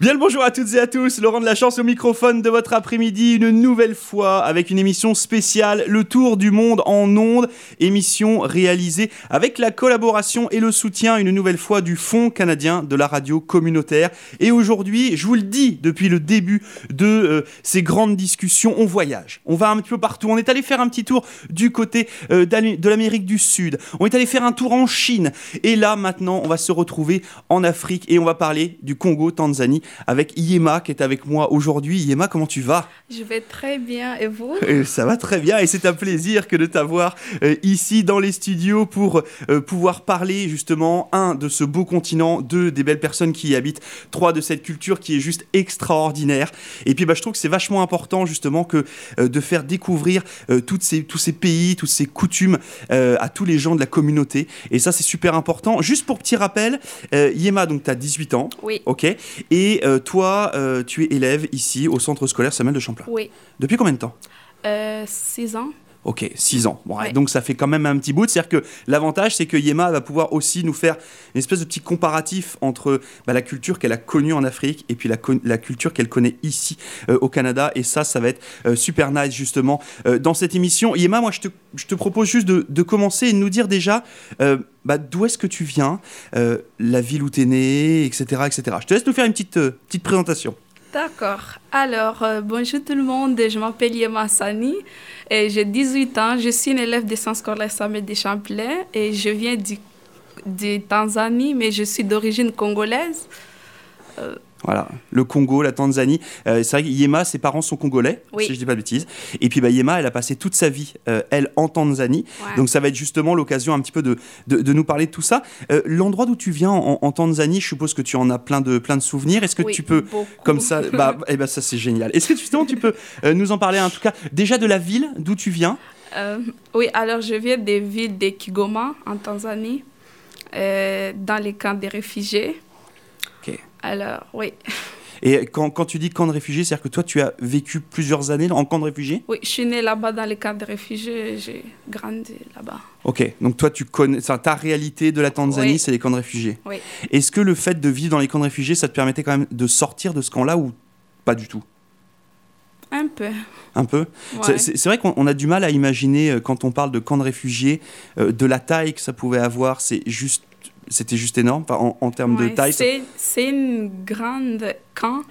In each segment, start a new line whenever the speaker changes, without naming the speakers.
Bien le bonjour à toutes et à tous, Laurent de la Chance au microphone de votre après-midi, une nouvelle fois avec une émission spéciale, le tour du monde en ondes, émission réalisée avec la collaboration et le soutien une nouvelle fois du Fonds canadien de la radio communautaire. Et aujourd'hui, je vous le dis depuis le début de euh, ces grandes discussions, on voyage, on va un petit peu partout, on est allé faire un petit tour du côté euh, de l'Amérique du Sud, on est allé faire un tour en Chine, et là maintenant on va se retrouver en Afrique et on va parler du Congo, Tanzanie avec Yema qui est avec moi aujourd'hui. Yema, comment tu vas?
Je vais très bien et vous?
Ça va très bien et c'est un plaisir que de t'avoir euh, ici dans les studios pour euh, pouvoir parler justement, un, de ce beau continent, deux, des belles personnes qui y habitent, trois, de cette culture qui est juste extraordinaire. Et puis bah, je trouve que c'est vachement important justement que euh, de faire découvrir toutes ces, tous ces pays, toutes ces coutumes à tous les gens de la communauté. Et ça c'est super important. Juste pour petit rappel, Yema, donc tu as 18 ans.
Oui.
Ok. Et toi, euh, tu es élève ici au centre scolaire Samuel de Champlain.
Oui.
Depuis combien de temps?
Euh, Six ans.
Ok, six ans. Donc ça fait quand même un petit bout. C'est-à-dire que l'avantage, c'est que Yema va pouvoir aussi nous faire une espèce de petit comparatif entre bah, la culture qu'elle a connue en Afrique et puis la, la culture qu'elle connaît ici euh, au Canada. Et ça, ça va être super nice justement dans cette émission. Yema, moi, je te, je te propose juste de, de, commencer et de nous dire déjà bah, d'où est-ce que tu viens, euh, la ville où tu es né, etc., etc. Je te laisse nous faire une petite, euh, petite présentation.
D'accord. Alors, euh, bonjour tout le monde. Je m'appelle Yema Sani et j'ai 18 ans. Je suis une élève des sciences scolaires Samuel de Champlain et je viens de Tanzanie, mais je suis d'origine congolaise.
Voilà, le Congo, la Tanzanie. Euh, c'est vrai que Yema, ses parents sont congolais, si je ne dis pas de bêtises. Et puis bah, Yema, elle a passé toute sa vie, euh, elle, en Tanzanie. Donc ça va être justement l'occasion un petit peu de, de, nous parler de tout ça. Euh, l'endroit d'où tu viens en, Tanzanie, je suppose que tu en as plein de, plein de souvenirs. Est-ce que tu peux, comme ça, bah, eh ben, ça c'est génial. Est-ce que justement tu peux nous en parler en tout cas déjà de la ville d'où tu viens?
Oui, alors je viens des villes de Kigoma en Tanzanie, dans les camps des réfugiés. Alors, oui.
Et quand, quand, tu dis camp de réfugiés, c'est-à-dire que toi, tu as vécu plusieurs années en camp de réfugiés?
Oui, je suis née là-bas dans les camps de réfugiés, j'ai grandi là-bas.
Ok, donc toi, tu connais, ta réalité de la Tanzanie, c'est les camps de réfugiés.
Oui.
Est-ce que le fait de vivre dans les camps de réfugiés, ça te permettait quand même de sortir de ce camp-là ou pas du tout?
Un peu.
Un peu? C'est vrai qu'on a du mal à imaginer, euh, quand on parle de camp de réfugiés, euh, de la taille que ça pouvait avoir. C'est juste c'était juste énorme en, termes de taille.
C'est une grande camp.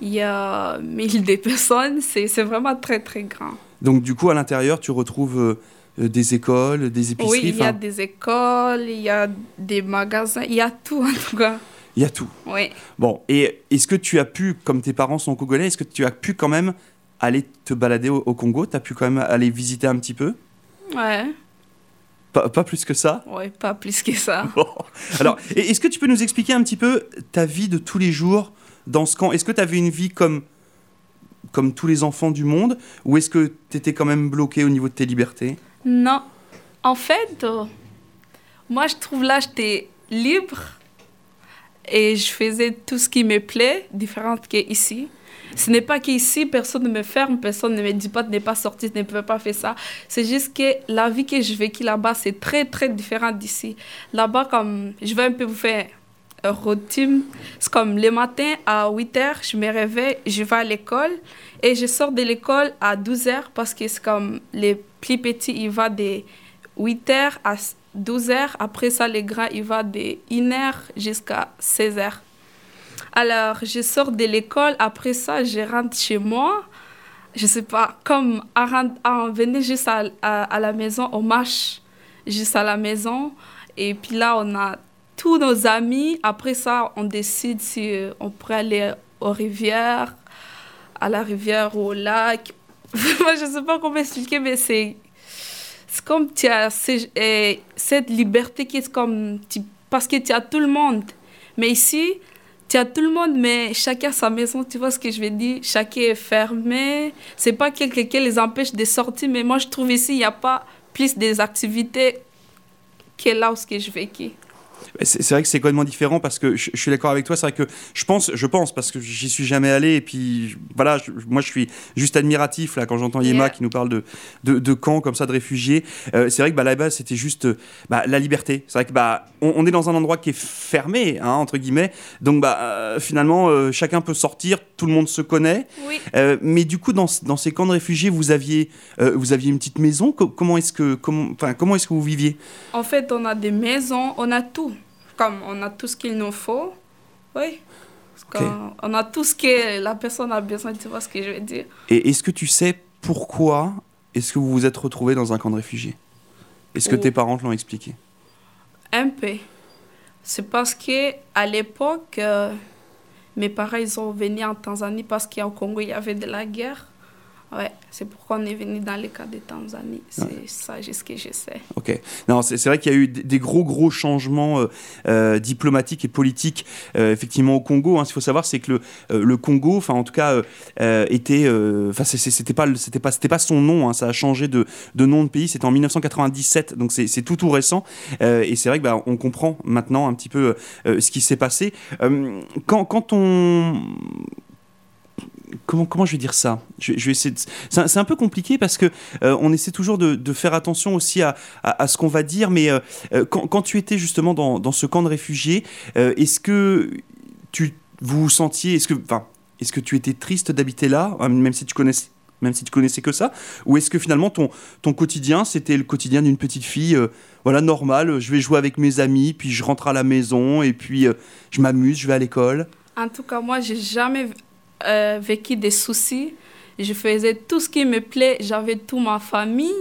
Il y a 1000 des personnes. C'est vraiment très, très grand.
Donc, du coup, à l'intérieur, tu retrouves euh, des écoles, des épiceries
Oui, il y a des écoles, il y a des magasins, il y a tout en tout cas.
Il y a tout.
Oui.
Bon, et est-ce que tu as pu, comme tes parents sont congolais, est-ce que tu as pu quand même aller te balader au, au Congo? Tu as pu quand même aller visiter un petit peu?
Ouais.
Pas, plus que ça?
Oui, pas plus que ça.
Alors, est-ce que tu peux nous expliquer un petit peu ta vie de tous les jours dans ce camp? Est-ce que tu avais une vie comme, comme tous les enfants du monde? Ou est-ce que tu étais quand même bloqué au niveau de tes libertés?
Non. En fait, euh, moi, je trouve là, j'étais libre et je faisais tout ce qui me plaît, différent qu'ici. Ce n'est pas qu'ici, personne ne me ferme, personne ne me dit pas de ne pas sortir, de ne peut pas faire ça. C'est juste que la vie que je vécu là-bas, c'est très, très différent d'ici. Là-bas, comme je vais un peu vous faire un routine, c'est comme le matin à 8 h, je me réveille, je vais à l'école et je sors de l'école à 12 h parce que c'est comme les plus petits, ils vont de 8 h à 12 h. Après ça, les grands, ils vont de 1 h jusqu'à 16 h. Alors, je sors de l'école. Après ça, je rentre chez moi. Je sais pas, comme à, venir juste à, à, la maison, on marche juste à la maison. Et puis là, on a tous nos amis. Après ça, on décide si on pourrait aller aux rivières, à la rivière ou au lac. Moi, je sais pas comment expliquer, mais c'est c'est comme tu as eh, cette liberté qui est comme parce que tu as tout le monde. Mais ici, tu as tout le monde, mais chacun sa maison, tu vois ce que je veux dire? Chacun est fermé. C'est pas quelqu'un qui les empêche de sortir, mais moi, je trouve ici, il n'y a pas plus des activités que là où ce que je vécu.
C'est vrai que c'est complètement différent parce que je, suis d'accord avec toi. C'est vrai que je pense, je pense parce que j'y suis jamais allé et puis voilà, moi je suis juste admiratif là quand j'entends Yema qui nous parle de, de, camps comme ça de réfugiés. Euh, c'est vrai que bah, là-bas c'était juste bah, la liberté. C'est vrai que bah on, est dans un endroit qui est fermé hein, entre guillemets, donc bah euh, finalement euh, chacun peut sortir, tout le monde se connaît. mais du coup dans, dans, ces camps de réfugiés vous aviez vous aviez une petite maison. comment est-ce que comment comment est-ce que vous viviez?
En fait on a des maisons, on a tout comme on a tout ce qu'il nous faut. Oui. On a tout ce que la personne a besoin, tu vois ce que je veux dire.
Et est-ce que tu sais pourquoi est-ce que vous vous êtes retrouvé dans un camp de réfugiés? Est-ce que tes parents te l'ont expliqué?
Un peu. C'est parce que à l'époque, euh, mes parents ils sont venus en Tanzanie parce qu'au Congo il y avait de la guerre. Ouais, c'est pourquoi on est venu dans le cas de Tanzanie. C'est ça, juste ce que je sais.
Ok. Non, c'est vrai qu'il y a eu des gros, gros changements euh, euh, diplomatiques et politiques, euh, effectivement, au Congo. Hein. Ce qu'il faut savoir, c'est que le, le Congo, enfin, en tout cas, était. Enfin, c'était pas, pas, pas son nom. Hein. Ça a changé de, de nom de pays. C'était en 1997, donc c'est tout, tout récent. et c'est vrai que bah, on comprend maintenant un petit peu ce qui s'est passé. quand, quand on comment, comment je vais dire ça? Je, vais essayer c'est, un, peu compliqué parce que euh, on essaie toujours de, faire attention aussi à, à, ce qu'on va dire, mais euh, euh, quand, quand, tu étais justement dans, dans ce camp de réfugiés, est-ce que tu vous sentiez, est-ce que, enfin, est-ce que tu étais triste d'habiter là, hein, même si tu connaissais même si tu connaissais que ça? Ou est-ce que finalement ton, ton quotidien, c'était le quotidien d'une petite fille, voilà, normale, je vais jouer avec mes amis, puis je rentre à la maison, et puis je m'amuse, je vais à l'école?
En tout cas, moi, j'ai jamais euh, vécu des soucis. Je faisais tout ce qui me plaît. J'avais toute ma famille.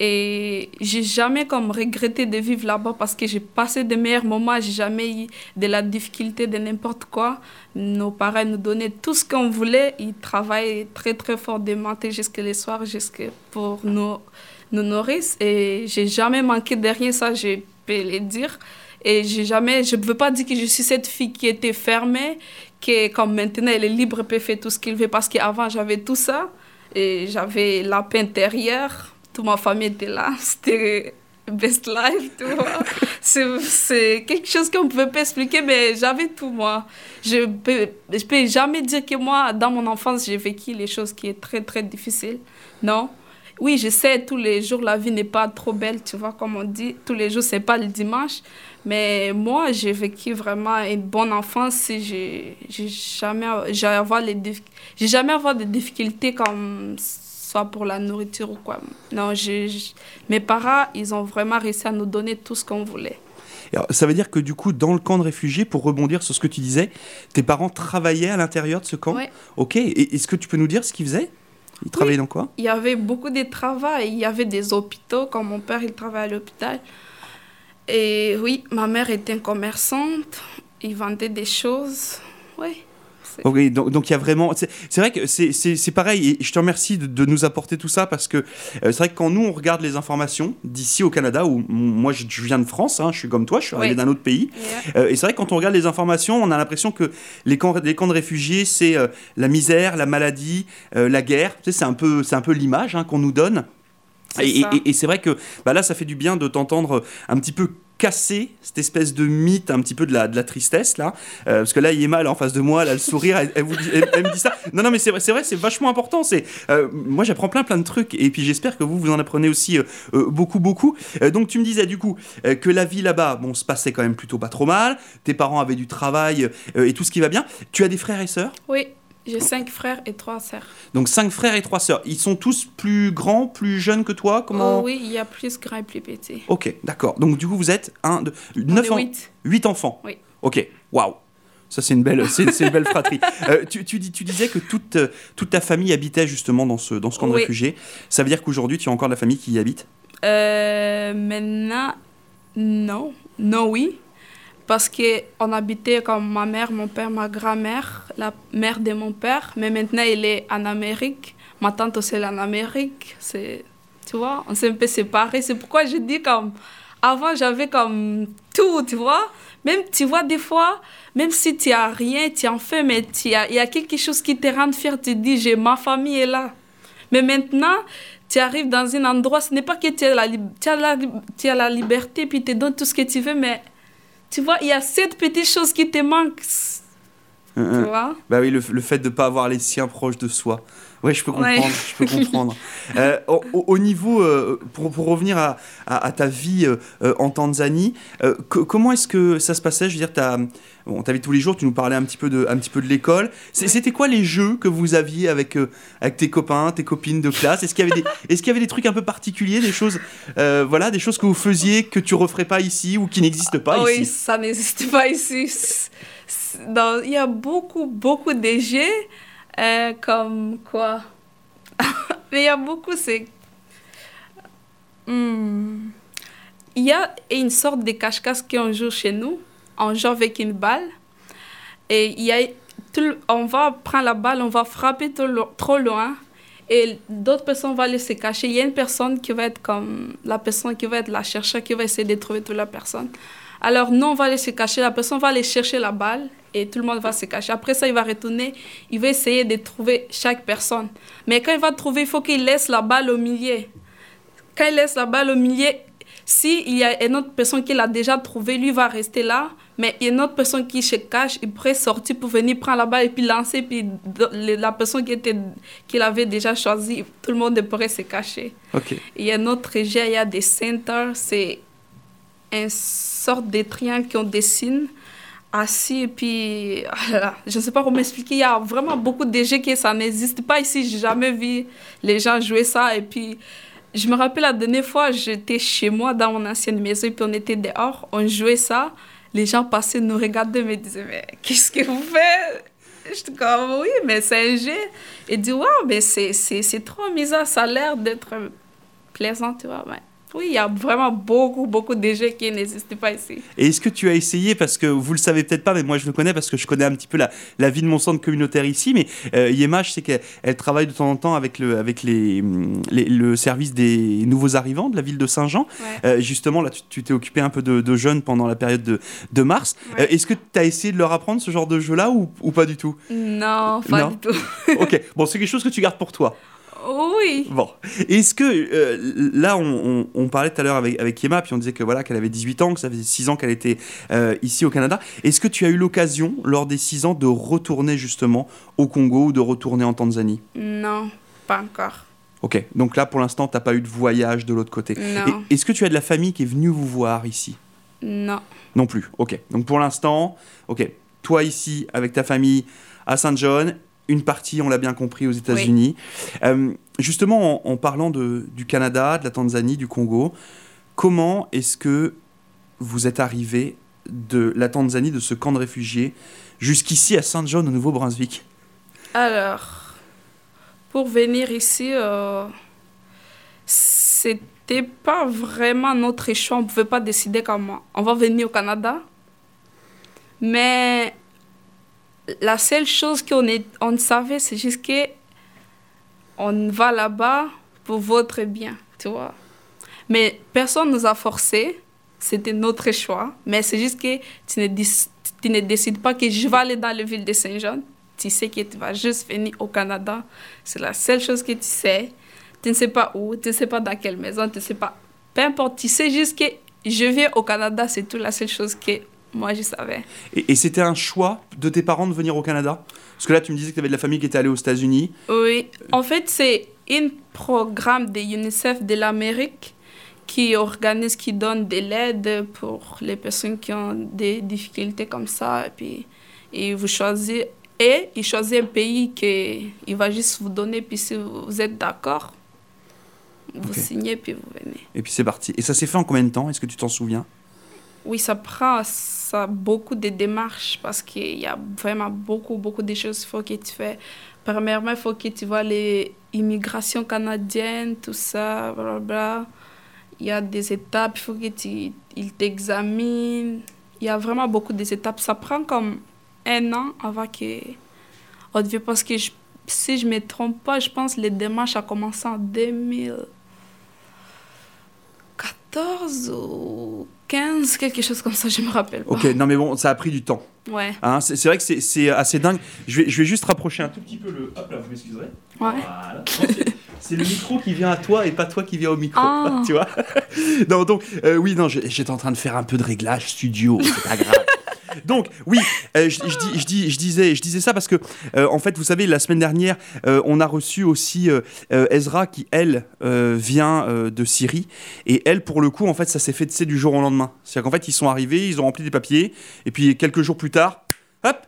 Et j'ai jamais comme regretté de vivre là-bas parce que j'ai passé de meilleurs moments. J'ai jamais eu de la difficulté de n'importe quoi. Nos parents nous donnaient tout ce qu'on voulait. Ils travaillaient très très fort de matin jusqu'à soirs, jusqu'à pour nous, nous nourrir. Et j'ai jamais manqué de rien, ça je peux le dire. Et jamais, je ne veux pas dire que je suis cette fille qui était fermée, que comme maintenant elle est libre, peut faire tout ce qu'il veut parce qu'avant j'avais tout ça et j'avais la paix intérieure, toute ma famille était là, c'était best life, tu vois. c'est quelque chose qu'on ne peut pas expliquer, mais j'avais tout moi. Je peux, je peux jamais dire que moi, dans mon enfance, j'ai vécu les choses qui sont très très difficiles. Non? Oui, je sais, tous les jours, la vie n'est pas trop belle, tu vois, comme on dit. Tous les jours, c'est pas le dimanche. Mais moi, j'ai vécu vraiment une bonne enfance. J'ai jamais, j'ai avoir les j'ai jamais avoir de difficultés comme soit pour la nourriture ou quoi. Non, mes parents, ils ont vraiment réussi à nous donner tout ce qu'on voulait.
Alors, ça veut dire que du coup, dans le camp de réfugiés, pour rebondir sur ce que tu disais, tes parents travaillaient à l'intérieur de ce camp?
Oui.
Ok, est-ce que tu peux nous dire ce qu'ils faisaient? Ils travaillaient dans quoi?
Il y avait beaucoup de travail. Il y avait des hôpitaux, comme mon père, il travaillait à l'hôpital. Et oui, ma mère était commerçante, il vendait des choses. Oui.
Donc il y a vraiment. C'est vrai que c'est pareil, et je te remercie de, nous apporter tout ça parce que euh, c'est vrai que quand nous on regarde les informations d'ici au Canada, où moi je, viens de France, hein, je suis comme toi, je suis arrivé d'un autre pays, euh, et c'est vrai que quand on regarde les informations, on a l'impression que les camps, les camps de réfugiés, c'est euh, la misère, la maladie, la guerre, tu sais, c'est un peu, peu l'image hein, qu'on nous donne. Et, c'est vrai que bah là, ça fait du bien de t'entendre un petit peu casser cette espèce de mythe, un petit peu de la, de la tristesse, là. Euh, parce que là, il est mal en face de moi, là, le sourire, elle, vous dit, elle, me dit ça. Non, non, mais c'est vrai, c'est vrai, c'est vachement important. C'est, euh, moi, j'apprends plein, plein de trucs. Et puis, j'espère que vous, vous en apprenez aussi euh, beaucoup, beaucoup. donc, tu me disais, du coup, que la vie là-bas, bon, se passait quand même plutôt pas trop mal. Tes parents avaient du travail et tout ce qui va bien. Tu as des frères et sœurs?
Oui. J'ai cinq frères et trois sœurs.
Donc cinq frères et trois sœurs. Ils sont tous plus grands, plus jeunes que toi? Comment
oh, Oui, il y a plus grand et plus petit.
Ok, d'accord. Donc du coup, vous êtes un, deux, neuf enfants. Huit enfants.
Oui.
Ok, waouh. Ça, c'est une belle, c'est, une belle fratrie. Euh, tu, tu, tu, disais que toute, toute ta famille habitait justement dans ce, dans ce camp de réfugiés. Ça veut dire qu'aujourd'hui, tu as encore de la famille qui y habite?
Euh, Maintenant, non. Non, oui parce qu'on habitait comme ma mère, mon père, ma grand-mère, la mère de mon père, mais maintenant elle est en Amérique. Ma tante aussi est en Amérique. C'est, tu vois, on s'est un peu séparés. C'est pourquoi je dis comme, avant j'avais comme tout, tu vois. Même, tu vois, des fois, même si tu n'as rien, tu en fais, mais il y a, quelque chose qui te rend fier, tu dis, j'ai ma famille est là. Mais maintenant, tu arrives dans un endroit, ce n'est pas que tu as la, tu as la, tu as la liberté, puis tu te donnes tout ce que tu veux, mais tu vois, il y a cette petite chose qui te manque. Tu vois?
Bah oui, le, le fait de ne pas avoir les siens proches de soi. Ouais, je peux comprendre. Je peux comprendre. Euh, au, au, niveau, euh, pour, pour, revenir à, à, à ta vie euh, en Tanzanie, comment est-ce que ça se passait? Je veux dire, tu bon, avais tous les jours, tu nous parlais un petit peu de, un petit peu de l'école. C'était quoi les jeux que vous aviez avec, avec tes copains, tes copines de classe? Est-ce qu'il y avait des, est-ce qu'il y avait des trucs un peu particuliers, des choses, voilà, des choses que vous faisiez que tu referais pas ici ou qui n'existent pas
oui,
ici?
Oui, ça n'existe pas ici. Il y a beaucoup, beaucoup de jeux euh, comme quoi? Mais il y a beaucoup, c'est. Hmm. Il y a une sorte de cache-cache qu'on joue chez nous. On joue avec une balle. Et il y a. Tout, on va prendre la balle, on va frapper trop loin. Et d'autres personnes vont aller se cacher. Il y a une personne qui va être comme la personne qui va être la chercheuse, qui va essayer de trouver toute la personne. Alors, nous, on va aller se cacher. La personne va aller chercher la balle et tout le monde va se cacher. Après ça, il va retourner, il va essayer de trouver chaque personne. Mais quand il va trouver, il faut qu'il laisse la balle au milieu. Quand il laisse la balle au milieu, s'il y a une autre personne qui l'a déjà trouvé, lui va rester là. Mais il y a une autre personne qui se cache, il pourrait sortir pour venir prendre la balle et puis lancer. Puis la personne qui était, qu'il avait déjà choisi, tout le monde pourrait se cacher. Il y a un autre jeu, il y a des centers, c'est une sorte de triangle qu'on dessine assis et puis ah je ne sais pas comment expliquer il y a vraiment beaucoup de jeux qui ça n'existe pas ici j'ai jamais vu les gens jouer ça et puis je me rappelle la dernière fois j'étais chez moi dans mon ancienne maison et puis on était dehors on jouait ça les gens passaient nous regardaient me disaient mais qu'est-ce que vous faites? Je comme oui mais c'est un jeu. Et dit waouh mais c'est c'est trop bizarre. Ça a l'air d'être plaisant tu vois. Oui, il y a vraiment beaucoup, beaucoup de jeux qui n'existent pas ici.
Et est-ce que tu as essayé, parce que vous le savez peut-être pas, mais moi je le connais parce que je connais un petit peu la, la vie de mon centre communautaire ici, mais euh, Yema, je sais qu'elle travaille de temps en temps avec, le, avec les, le service des nouveaux arrivants de la ville de Saint-Jean. Euh, justement, là, tu t'es occupé un peu de, jeunes pendant la période de, de mars. Euh, est-ce que tu as essayé de leur apprendre ce genre de jeu-là ou, ou, pas du tout?
Non, pas du tout.
ok, bon, c'est quelque chose que tu gardes pour toi.
Oui.
Bon. Est-ce que euh, là, on, parlait tout à l'heure avec, avec Yema, puis on disait que voilà qu'elle avait 18 ans, que ça faisait 6 ans qu'elle était euh, ici au Canada. Est-ce que tu as eu l'occasion, lors des 6 ans, de retourner justement au Congo ou de retourner en Tanzanie?
Non, pas encore.
Ok, donc là pour l'instant, tu n'as pas eu de voyage de l'autre côté.
Non.
Est-ce que tu as de la famille qui est venue vous voir ici?
Non.
Non plus, ok. Donc pour l'instant, ok, toi ici avec ta famille à Saint John une partie, on l'a bien compris, aux États-Unis. Euh, justement, en, parlant de, du Canada, de la Tanzanie, du Congo, comment est-ce que vous êtes arrivé de la Tanzanie, de ce camp de réfugiés, jusqu'ici à Saint John, au Nouveau-Brunswick?
Alors, pour venir ici, euh, c'était pas vraiment notre choix. On ne pouvait pas décider comment on va venir au Canada. Mais la seule chose qu'on on savait, c'est juste que on va là-bas pour votre bien, tu vois. Mais personne nous a forcé, c'était notre choix. Mais c'est juste que tu ne, tu ne décides pas que je vais aller dans la ville de Saint-Jean. Tu sais que tu vas juste venir au Canada. C'est la seule chose que tu sais. Tu ne sais pas où, tu ne sais pas dans quelle maison, tu ne sais pas. Peu importe, tu sais juste que je viens au Canada, c'est tout la seule chose que moi, je savais.
Et, c'était un choix de tes parents de venir au Canada? Parce que là, tu me disais que tu avais de la famille qui était allée aux États-Unis.
Oui. En fait, c'est un programme de UNICEF de l'Amérique qui organise, qui donne de l'aide pour les personnes qui ont des difficultés comme ça. Et puis, et vous choisissez, et il choisit un pays qu'il va juste vous donner, puis si vous êtes d'accord, vous signez, puis vous venez.
Et puis c'est parti. Et ça s'est fait en combien de temps? Est-ce que tu t'en souviens?
Oui, ça prend ça beaucoup de démarches parce qu'il y a vraiment beaucoup, beaucoup de choses qu'il faut que tu fais. Premièrement, il faut que tu vois les immigrations canadiennes, tout ça, bla Il y a des étapes, il faut que tu ils t'examinent. Il y a vraiment beaucoup d'étapes. Ça prend comme un an avant que on parce que si je me trompe pas, je pense que les démarches ont commencé en 2014 ou 15, quelque chose comme ça, je me rappelle pas.
Ok, non mais bon, ça a pris du temps.
Ouais.
Hein, c'est vrai que c'est- assez dingue. Je vais, je vais juste rapprocher un tout petit peu le. Hop là, vous m'excuserez.
Ouais.
Voilà. C'est- le micro qui vient à toi et pas toi qui vient au micro.
Ah.
Tu vois Non, donc, euh, oui, non, j'étais en train de faire un peu de réglage studio, c'est pas grave. Donc, oui, euh, je, je dis- je, dis- je disais, disais ça parce que, euh, en fait, vous savez, la semaine dernière, euh, on a reçu aussi Ezra qui, elle, vient de Syrie. Et elle, pour le coup, en fait, ça s'est fait du jour au lendemain. C'est-à-dire qu'en fait, ils sont arrivés, ils ont rempli des papiers. Et puis, quelques jours plus tard, hop,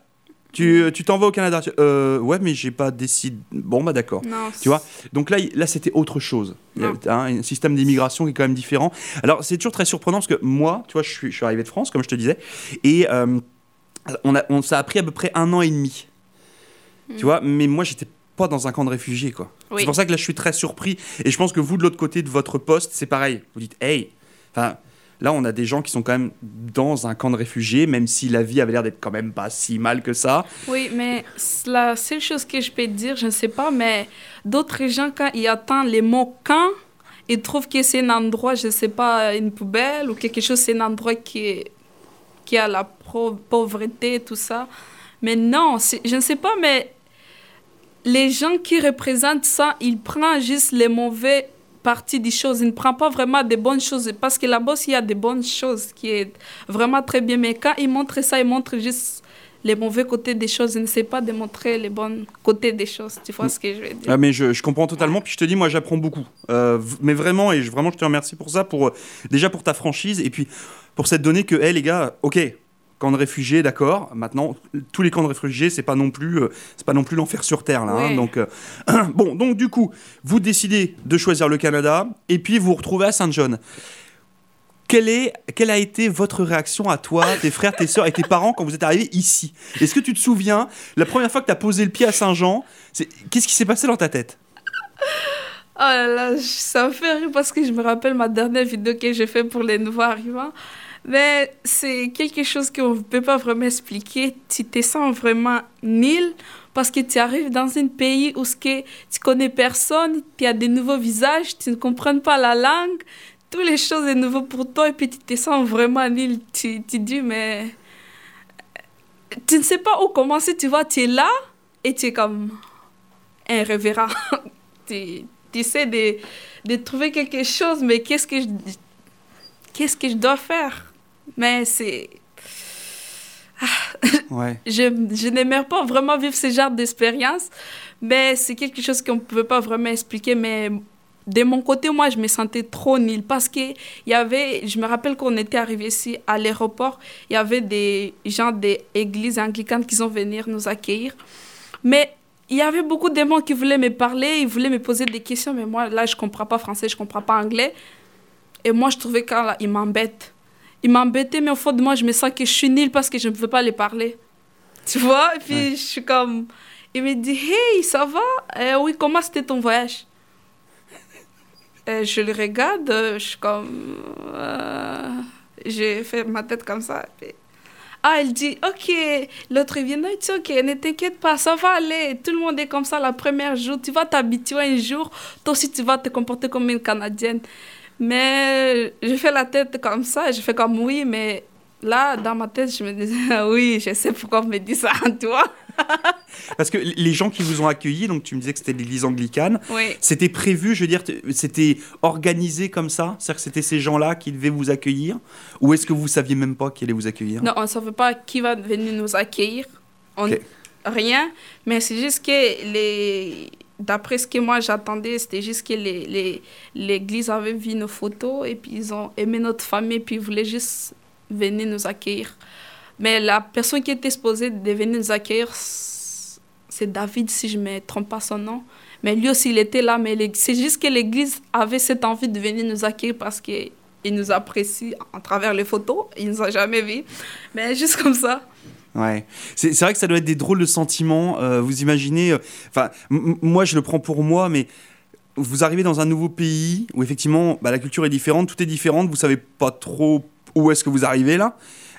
tu tu t'en vas au Canada. Tu- euh, ouais, mais j'ai pas décidé. Bon, bah d'accord. Tu vois Donc là, là c'était autre chose. Il y a
Non.
hein, un système d'immigration qui est quand même différent. Alors, c'est toujours très surprenant parce que moi, tu vois, je suis, je suis arrivé de France, comme je te disais, et euh, on a, on, ça a pris à peu près un an et demi. Tu vois Mais moi, j'étais pas dans un camp de réfugiés, quoi.
Oui.
C'est pour ça que là, je suis très surpris. Et je pense que vous, de l'autre côté de votre poste, c'est pareil. Vous dites, hey, enfin. Là, on a des gens qui sont quand même dans un camp de réfugiés, même si la vie avait l'air d'être quand même pas si mal que ça.
Oui, mais la seule chose que je peux dire, je ne sais pas, mais d'autres gens, quand ils attendent les mots quand, ils trouvent que c'est un endroit, je ne sais pas, une poubelle ou quelque chose, c'est un endroit qui, qui a la pauvreté, tout ça. Mais non, je ne sais pas, mais les gens qui représentent ça, ils prennent juste les mauvais parties des choses. Ils ne prennent pas vraiment des bonnes choses. Parce que là-bas, il y a des bonnes choses qui est vraiment très bien. Mais quand ils montrent ça, ils montrent juste les mauvais côtés des choses. Ils ne savent pas démontrer les bons côtés des choses. Tu vois ce que je veux dire?
Ah, mais je, je comprends totalement. Puis je te dis, moi, j'apprends beaucoup. Euh, mais vraiment, et je, vraiment, je te remercie pour ça, pour euh, déjà pour ta franchise, et puis pour cette donnée que, hé, les gars, ok, camp de réfugiés, d'accord. Maintenant, tous les camps de réfugiés, c'est pas non plus, euh, c'est pas non plus l'enfer sur terre là. hein. Donc, euh, bon, donc du coup, vous décidez de choisir le Canada, et puis vous vous retrouvez à Saint John. Quelle, est, quelle a été votre réaction à toi, tes frères, tes sœurs et tes parents quand vous êtes arrivés ici? Est-ce que tu te souviens, la première fois que tu as posé le pied à Saint-Jean, c'est- qu'est-ce qui s'est passé dans ta tête?
Oh là là, ça me fait rire parce que je me rappelle ma dernière vidéo que j'ai fait pour les nouveaux arrivants. Mais c'est quelque chose qu'on ne peut pas vraiment expliquer. Tu te sens vraiment nul parce que tu arrives dans un pays où que tu connais personne, tu as des nouveaux visages, tu ne comprends pas la langue, toutes les choses sont nouvelles pour toi et puis tu te sens vraiment nul. Tu, tu dis, mais tu ne sais pas où commencer, tu vois, tu es là et tu es comme un révérend. tu, tu essaies de, de trouver quelque chose, mais qu'est-ce que qu'est-ce que je dois faire? Mais c'est...
Ouais.
Je, je n'aimerais pas vraiment vivre ce genre d'expérience, mais c'est quelque chose qu'on ne peut pas vraiment expliquer. Mais de mon côté, moi, je me sentais trop nulle parce que il y avait, je me rappelle qu'on était arrivé ici à l'aéroport, il y avait des gens des églises anglicanes qui sont venus nous accueillir. Mais il y avait beaucoup de gens qui voulaient me parler, ils voulaient me poser des questions, mais moi, là, je ne comprends pas français, je ne comprends pas anglais. Et moi, je trouvais qu'ils m'embêtent. Ils m'embêtaient, mais au fond de moi, je me sens que je suis nulle parce que je ne peux pas les parler. Tu vois? Et puis,
Ouais.
je suis comme... Il me dit, hey, ça va? Euh, oui, comment c'était ton voyage? Euh, je le regarde, euh, je suis comme... euh, J'ai fait ma tête comme ça. puis- Ah, elle dit, ok, l'autre vient, non, it's ok, ne t'inquiète pas, ça va aller. Tout le monde est comme ça la première jour. Tu vas t'habituer un jour, toi aussi tu vas te comporter comme une Canadienne. Mais je fais la tête comme ça, je fais comme oui, mais là, dans ma tête, je me disais, ah oui, je sais pourquoi on me dit ça, tu vois.
Parce que les gens qui vous ont accueilli, donc tu me disais que c'était l'église anglicane,
Oui.
c'était prévu, je veux dire, c'était organisé comme ça? C'est-à-dire que c'était ces gens-là qui devaient vous accueillir? Ou est-ce que vous saviez même pas qui allait vous accueillir?
Non, on ne savait pas qui va venir nous accueillir. On... Rien. Mais c'est juste que les... D'après ce que moi j'attendais, c'était juste que les, les, l'église avait vu nos photos et puis ils ont aimé notre famille puis ils voulaient juste venir nous accueillir. Mais la personne qui était supposée de venir nous accueillir, c'est David, si je ne me trompe pas son nom. Mais lui aussi, il était là. Mais l'Église- c'est juste que l'église avait cette envie de venir nous accueillir parce qu'il nous apprécie à travers les photos. Il ne nous a jamais vus. Mais juste comme ça.
Ouais. C'est vrai que ça doit être des drôles de sentiments. euh, vous imaginez, euh, enfin, moi je le prends pour moi, mais vous arrivez dans un nouveau pays où effectivement bah, la culture est différente, tout est différent, vous savez pas trop où est-ce que vous arrivez là.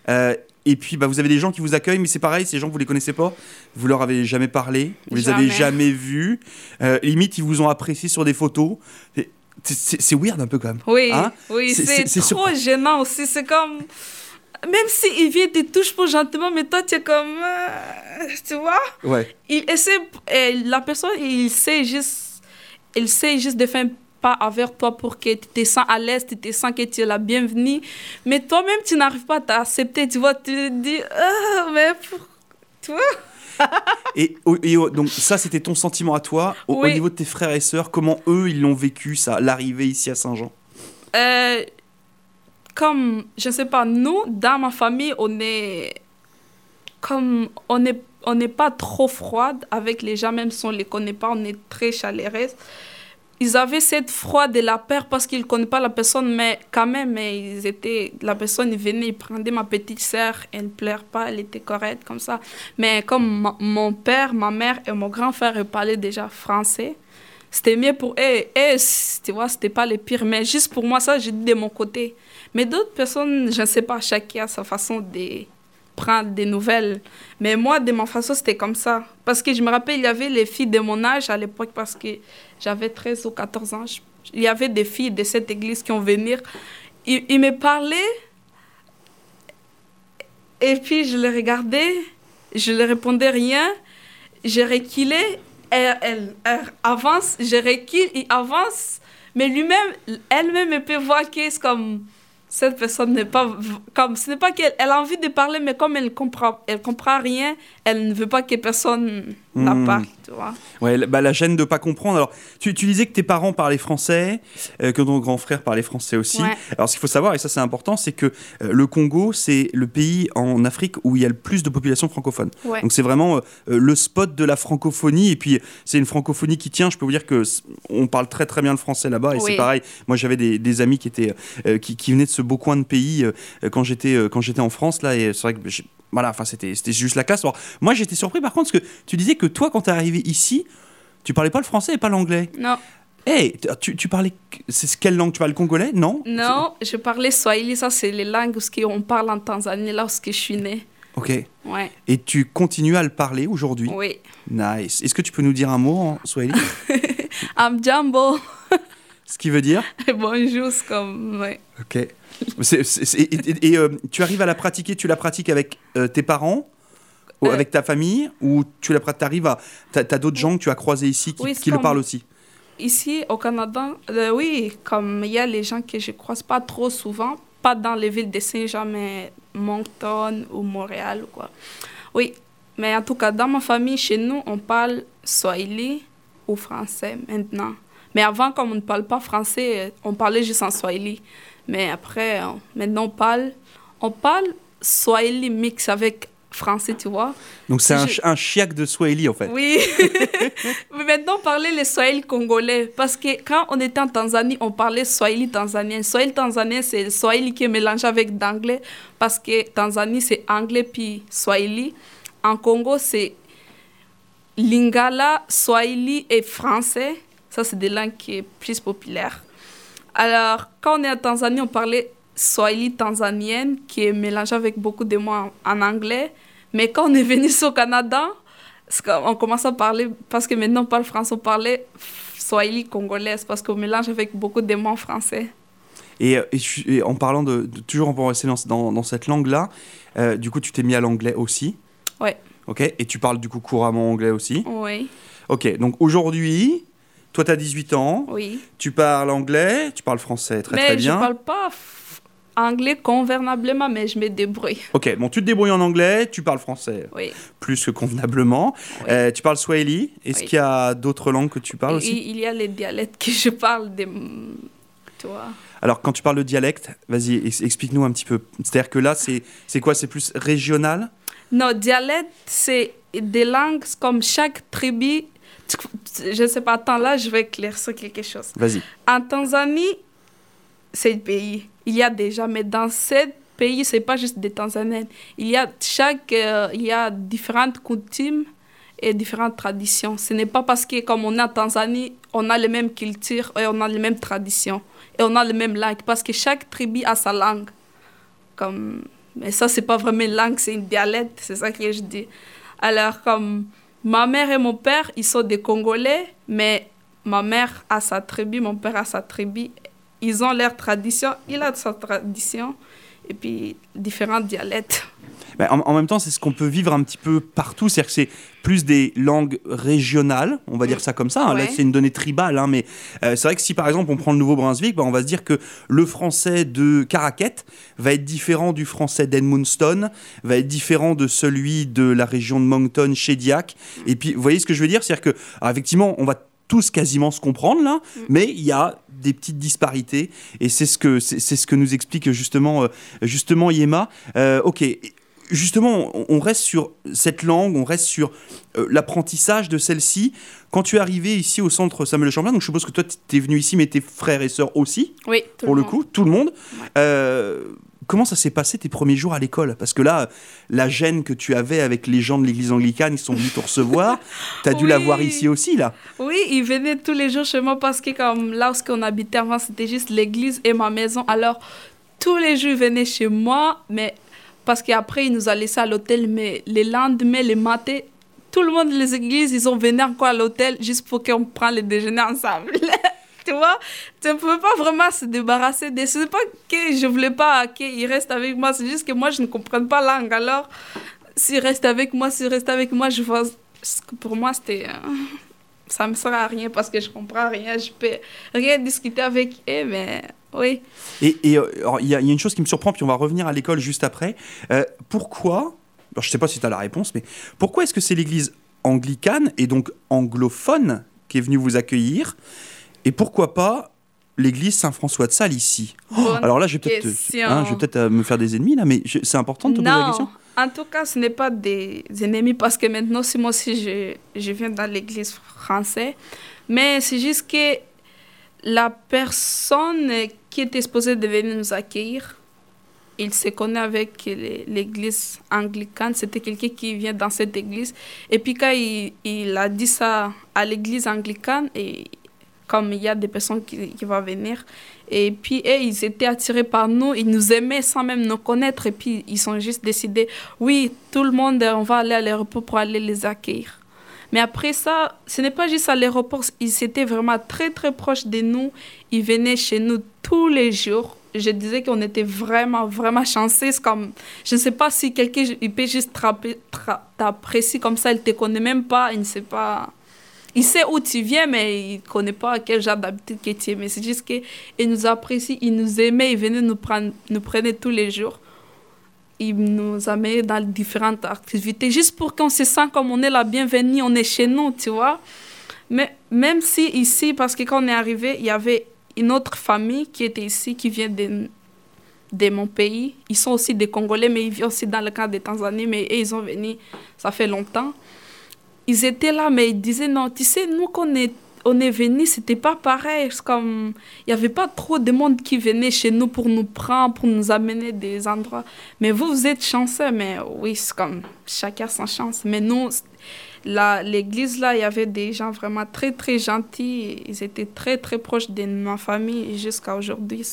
Euh, et puis bah, vous avez des gens qui vous accueillent, mais c'est pareil, ces gens vous les connaissez pas, vous leur avez jamais parlé, vous les avez
Jamais.
vus. Limite ils vous ont apprécié sur des photos. C'est weird un peu quand même.
Oui,
Hein?
oui,
C'est-
trop
surprenant.
gênant aussi. C'est comme. Même s'il vient te touche pas gentiment, mais toi, tu es comme. euh, tu vois?
Ouais.
Il essaie. et la personne, il sait juste. Il sait juste de faire un pas envers toi pour que tu te sens à l'aise, tu te sens que tu es la bienvenue. Mais toi-même, tu n'arrives pas à t'accepter. Tu vois, tu te dis. Ah, mais pour. Tu vois
Et, donc ça, c'était ton sentiment à toi. Au, au niveau de tes frères et sœurs, comment eux, ils l'ont vécu, ça, l'arrivée ici à Saint-Jean?
Euh, comme, je sais pas, nous, dans ma famille, on est. Comme, on n'est on pas trop froide avec les gens, même si on les connaît pas, on est très chaleureuse. Ils avaient cette froide de la peur parce qu'ils ne connaissent pas la personne, mais quand même, ils étaient, la personne venait, il prenait ma petite sœur, elle ne pleure pas, elle était correcte comme ça. Mais comme mon père, ma mère et mon grand frère parlaient déjà français, c'était mieux pour eux. Et, tu vois, c'était pas les pires. Mais juste pour moi, ça, j'ai dit de mon côté. Mais d'autres personnes, je ne sais pas, chacun a sa façon de prendre des nouvelles. Mais moi, de ma façon, c'était comme ça. Parce que je me rappelle, il y avait les filles de mon âge à l'époque, parce que j'avais 13 ou 14 ans. Il y avait des filles de cette église qui ont. Ils, ils me parlaient. Et puis, je les regardais. Je ne répondais rien. Je reculais. Elle, elle, elle avance. Je recule. Il avance. Mais lui-même, elle-même, elle peut voir que c'est comme cette personne n'est pas comme ce n'est pas qu'elle elle a envie de parler mais comme elle comprend elle comprend rien elle ne veut pas que personne la
Hmm.
parle tu vois
Ouais, bah, la gêne de pas comprendre. Alors, tu, tu disais que tes parents parlaient français, euh, que ton grand frère parlait français aussi.
Ouais.
Alors, ce qu'il faut savoir, et ça c'est important, c'est que euh, le Congo, c'est le pays en Afrique où il y a le plus de population francophone.
ouais
Donc c'est vraiment euh, le spot de la francophonie et puis c'est une francophonie qui tient. Je peux vous dire que on parle très très bien le français là-bas et c'est pareil. Moi j'avais des, des amis qui étaient qui, qui venaient de ce beau coin de pays quand j'étais quand j'étais en France là et c'est vrai que voilà enfin c'était c'était juste la classe. Alors, moi j'étais surpris par contre parce que tu disais que toi quand t'es arrivé ici tu parlais pas le français et pas l'anglais.
non
Hey, t- tu, tu parlais c'est quelle langue? Tu parles le congolais? Non
non je parlais swahili ça c'est les langues qu'on parle en Tanzanie là où je suis née
Ok.
ouais
Et tu continues à le parler aujourd'hui?
oui
Nice. Est-ce que tu peux nous dire un mot en swahili?
Amjambo
Ce qui veut dire
bonjour comme ouais
Ok. Et et, euh, tu arrives à la pratiquer, tu la pratiques avec euh, tes parents ou
Euh.
avec ta famille ou tu la arrives à t'as as, d'autres gens que tu as croisés ici qui,
Oui,
le parlent aussi?
Ici, au Canada, oui, comme il y a les gens que je croise pas trop souvent, pas dans les villes de Saint-Jean, mais Moncton ou Montréal ou quoi. Oui, mais en tout cas, dans ma famille, chez nous, on parle Swahili ou français maintenant. Mais avant, comme on ne parle pas français, euh, on parlait juste en Swahili. Mais après, on- maintenant, on parle, on parle Swahili mix avec français, tu vois.
Donc c'est un,
Je-
un chiac de swahili en fait.
Oui. Mais maintenant, parler le Swahili congolais. Parce que quand on était en Tanzanie, on parlait Swahili tanzanien. Swahili tanzanien, c'est le Swahili qui est mélangé avec d'anglais. Parce que Tanzanie, c'est anglais puis Swahili. En Congo, c'est Lingala, Swahili et français. Ça, c'est des langues qui sont plus populaires. Alors, quand on est en Tanzanie, on parlait Swahili tanzanienne, qui est mélangée avec beaucoup de mots en, en anglais. Mais quand on est venu au Canada, on commence à parler, parce que maintenant on parle français, on parlait Swahili congolaise, parce qu'on mélange avec beaucoup de mots en français.
Et, euh, et en parlant de, de- toujours en rester dans, dans, dans cette langue-là, euh, du coup tu t'es mis à l'anglais aussi?
Ouais.
Ok. Et tu parles du coup couramment anglais aussi?
Oui,
Ok. Donc aujourd'hui, toi tu as 18 ans,
oui.
tu parles anglais, tu parles français très
mais
très bien.
je parle pas anglais convenablement, mais je me débrouille.
Ok, bon, tu te débrouilles en anglais, tu parles français
Oui.
plus que convenablement.
Oui.
Euh, tu parles swahili. Est-ce
Oui.
qu'il y a d'autres langues que tu parles
il,
aussi?
Il y a les dialectes que je parle des... Tu vois
Alors, quand tu parles de dialecte, vas-y, ex- explique-nous un petit peu. C'est-à-dire que là, c'est quoi? C'est plus régional?
Non, dialecte, c'est des langues comme chaque tribu. Je ne sais pas, attends, là, je vais éclaircir quelque chose.
Vas-y.
En Tanzanie, c'est le pays. Il y a déjà, mais dans ce pays, c'est pas juste des Tanzaniens. Il y a chaque, euh, il y a différentes coutumes et différentes traditions. Ce n'est pas parce que comme on est en Tanzanie, on a les mêmes cultures et on a les mêmes traditions et on a les mêmes langues parce que chaque tribu a sa langue. Comme, mais ça, c'est pas vraiment une langue, c'est une dialecte, c'est ça que je dis. Alors, comme ma mère et mon père, ils sont des Congolais, mais ma mère a sa tribu, mon père a sa tribu. Ils ont leur tradition, il a sa tradition. Et puis, différents dialectes.
Ben, en, même temps, c'est ce qu'on peut vivre un petit peu partout. C'est-à-dire que c'est plus des langues régionales, on va dire ça comme ça. Hein. Là, c'est une donnée tribale, hein, mais euh, c'est vrai que si par exemple on prend le Nouveau-Brunswick, ben, on va se dire que le français de Caraquet va être différent du français d'Edmundston, va être différent de celui de la région de Moncton, chez Diac. Et puis, vous voyez ce que je veux dire? C'est-à-dire que, effectivement, on va tous quasiment se comprendre là, mm. mais il y a des petites disparités et c'est ce que c'est ce que nous explique justement euh, justement Yema. Euh, ok, justement, on reste sur cette langue, on reste sur euh, l'apprentissage de celle-ci. Quand tu es arrivé ici au centre Samuel Champlain, donc je suppose que toi, tu es venu ici, mais tes frères et sœurs aussi.
Oui,
pour le, coup, tout le monde. Euh, comment ça s'est passé tes premiers jours à l'école? Parce que là, la gêne que tu avais avec les gens de l'église anglicane, ils sont venus te recevoir. tu as dû la voir ici aussi, là.
Oui, ils venaient tous les jours chez moi parce que comme là où on habitait avant, c'était juste l'église et ma maison. Alors, tous les jours, ils venaient chez moi, mais parce qu'après, il nous a laissé à l'hôtel, mais les lendemains, les matins, tout le monde les églises, ils ont venu encore à l'hôtel juste pour qu'on prenne le déjeuner ensemble. tu vois, tu ne peux pas vraiment se débarrasser de... Ce n'est pas que je voulais pas qu'il reste avec moi, c'est juste que moi, je ne comprends pas la langue. Alors, s'il reste avec moi, s'il reste avec moi, je vois... Pour moi, c'était... Euh, ça me sert à rien parce que je comprends rien. Je peux rien discuter avec eux, mais oui.
Et il euh, y, a une chose qui me surprend, puis on va revenir à l'école juste après. Euh, pourquoi, je ne sais pas si tu as la réponse, mais pourquoi est-ce que c'est l'église anglicane et donc anglophone qui est venue vous accueillir Et pourquoi pas l'église Saint-François de Sales ici? Alors là, je vais peut-être hein, peut euh, me faire des ennemis, là, mais c'est important de te poser la question.
En tout cas, ce n'est pas des ennemis parce que maintenant, c'est moi aussi, je, je viens dans l'église française. Mais c'est juste que la personne qui était supposée de venir nous accueillir, il se connaît avec l'église anglicane. C'était quelqu'un qui vient dans cette église. Et puis quand il, a dit ça à l'église anglicane, et comme il y a des personnes qui, vont venir, et puis et ils étaient attirés par nous, ils nous aimaient sans même nous connaître. Et puis ils ont juste décidé, oui, tout le monde, on va aller à l'aéroport pour aller les accueillir. Mais après ça, ce n'est pas juste à l'aéroport, ils étaient vraiment très très proches de nous. Ils venaient chez nous tous les jours. Je disais qu'on était vraiment, vraiment chanceux. Comme, je ne sais pas si quelqu'un peut juste t'apprécier comme ça, il ne te connaît même pas, il ne sait pas. Il sait où tu viens, mais il ne connaît pas quel genre d'habitude que tu es. Mais c'est juste qu'il nous apprécie, il nous aimait, il venait nous prendre, nous prenait tous les jours il nous a mis dans différentes activités, juste pour qu'on se sente comme on est la bienvenue, on est chez nous, tu vois. Mais même si ici, parce que quand on est arrivé, il y avait une autre famille qui était ici, qui vient de, de mon pays. Ils sont aussi des Congolais, mais ils vivent aussi dans le cadre de Tanzanie, mais ils ont venu, ça fait longtemps. Ils étaient là, mais ils disaient, non, tu sais, nous qu'on est on est venu, c'était pas pareil. comme, il y avait pas trop de monde qui venait chez nous pour nous prendre, pour nous amener des endroits. Mais vous, vous êtes chanceux, mais oui, c'est comme chacun sa chance. Mais nous, l'église là, il y avait des gens vraiment très très gentils. Ils étaient très très proches de ma famille jusqu'à aujourd'hui.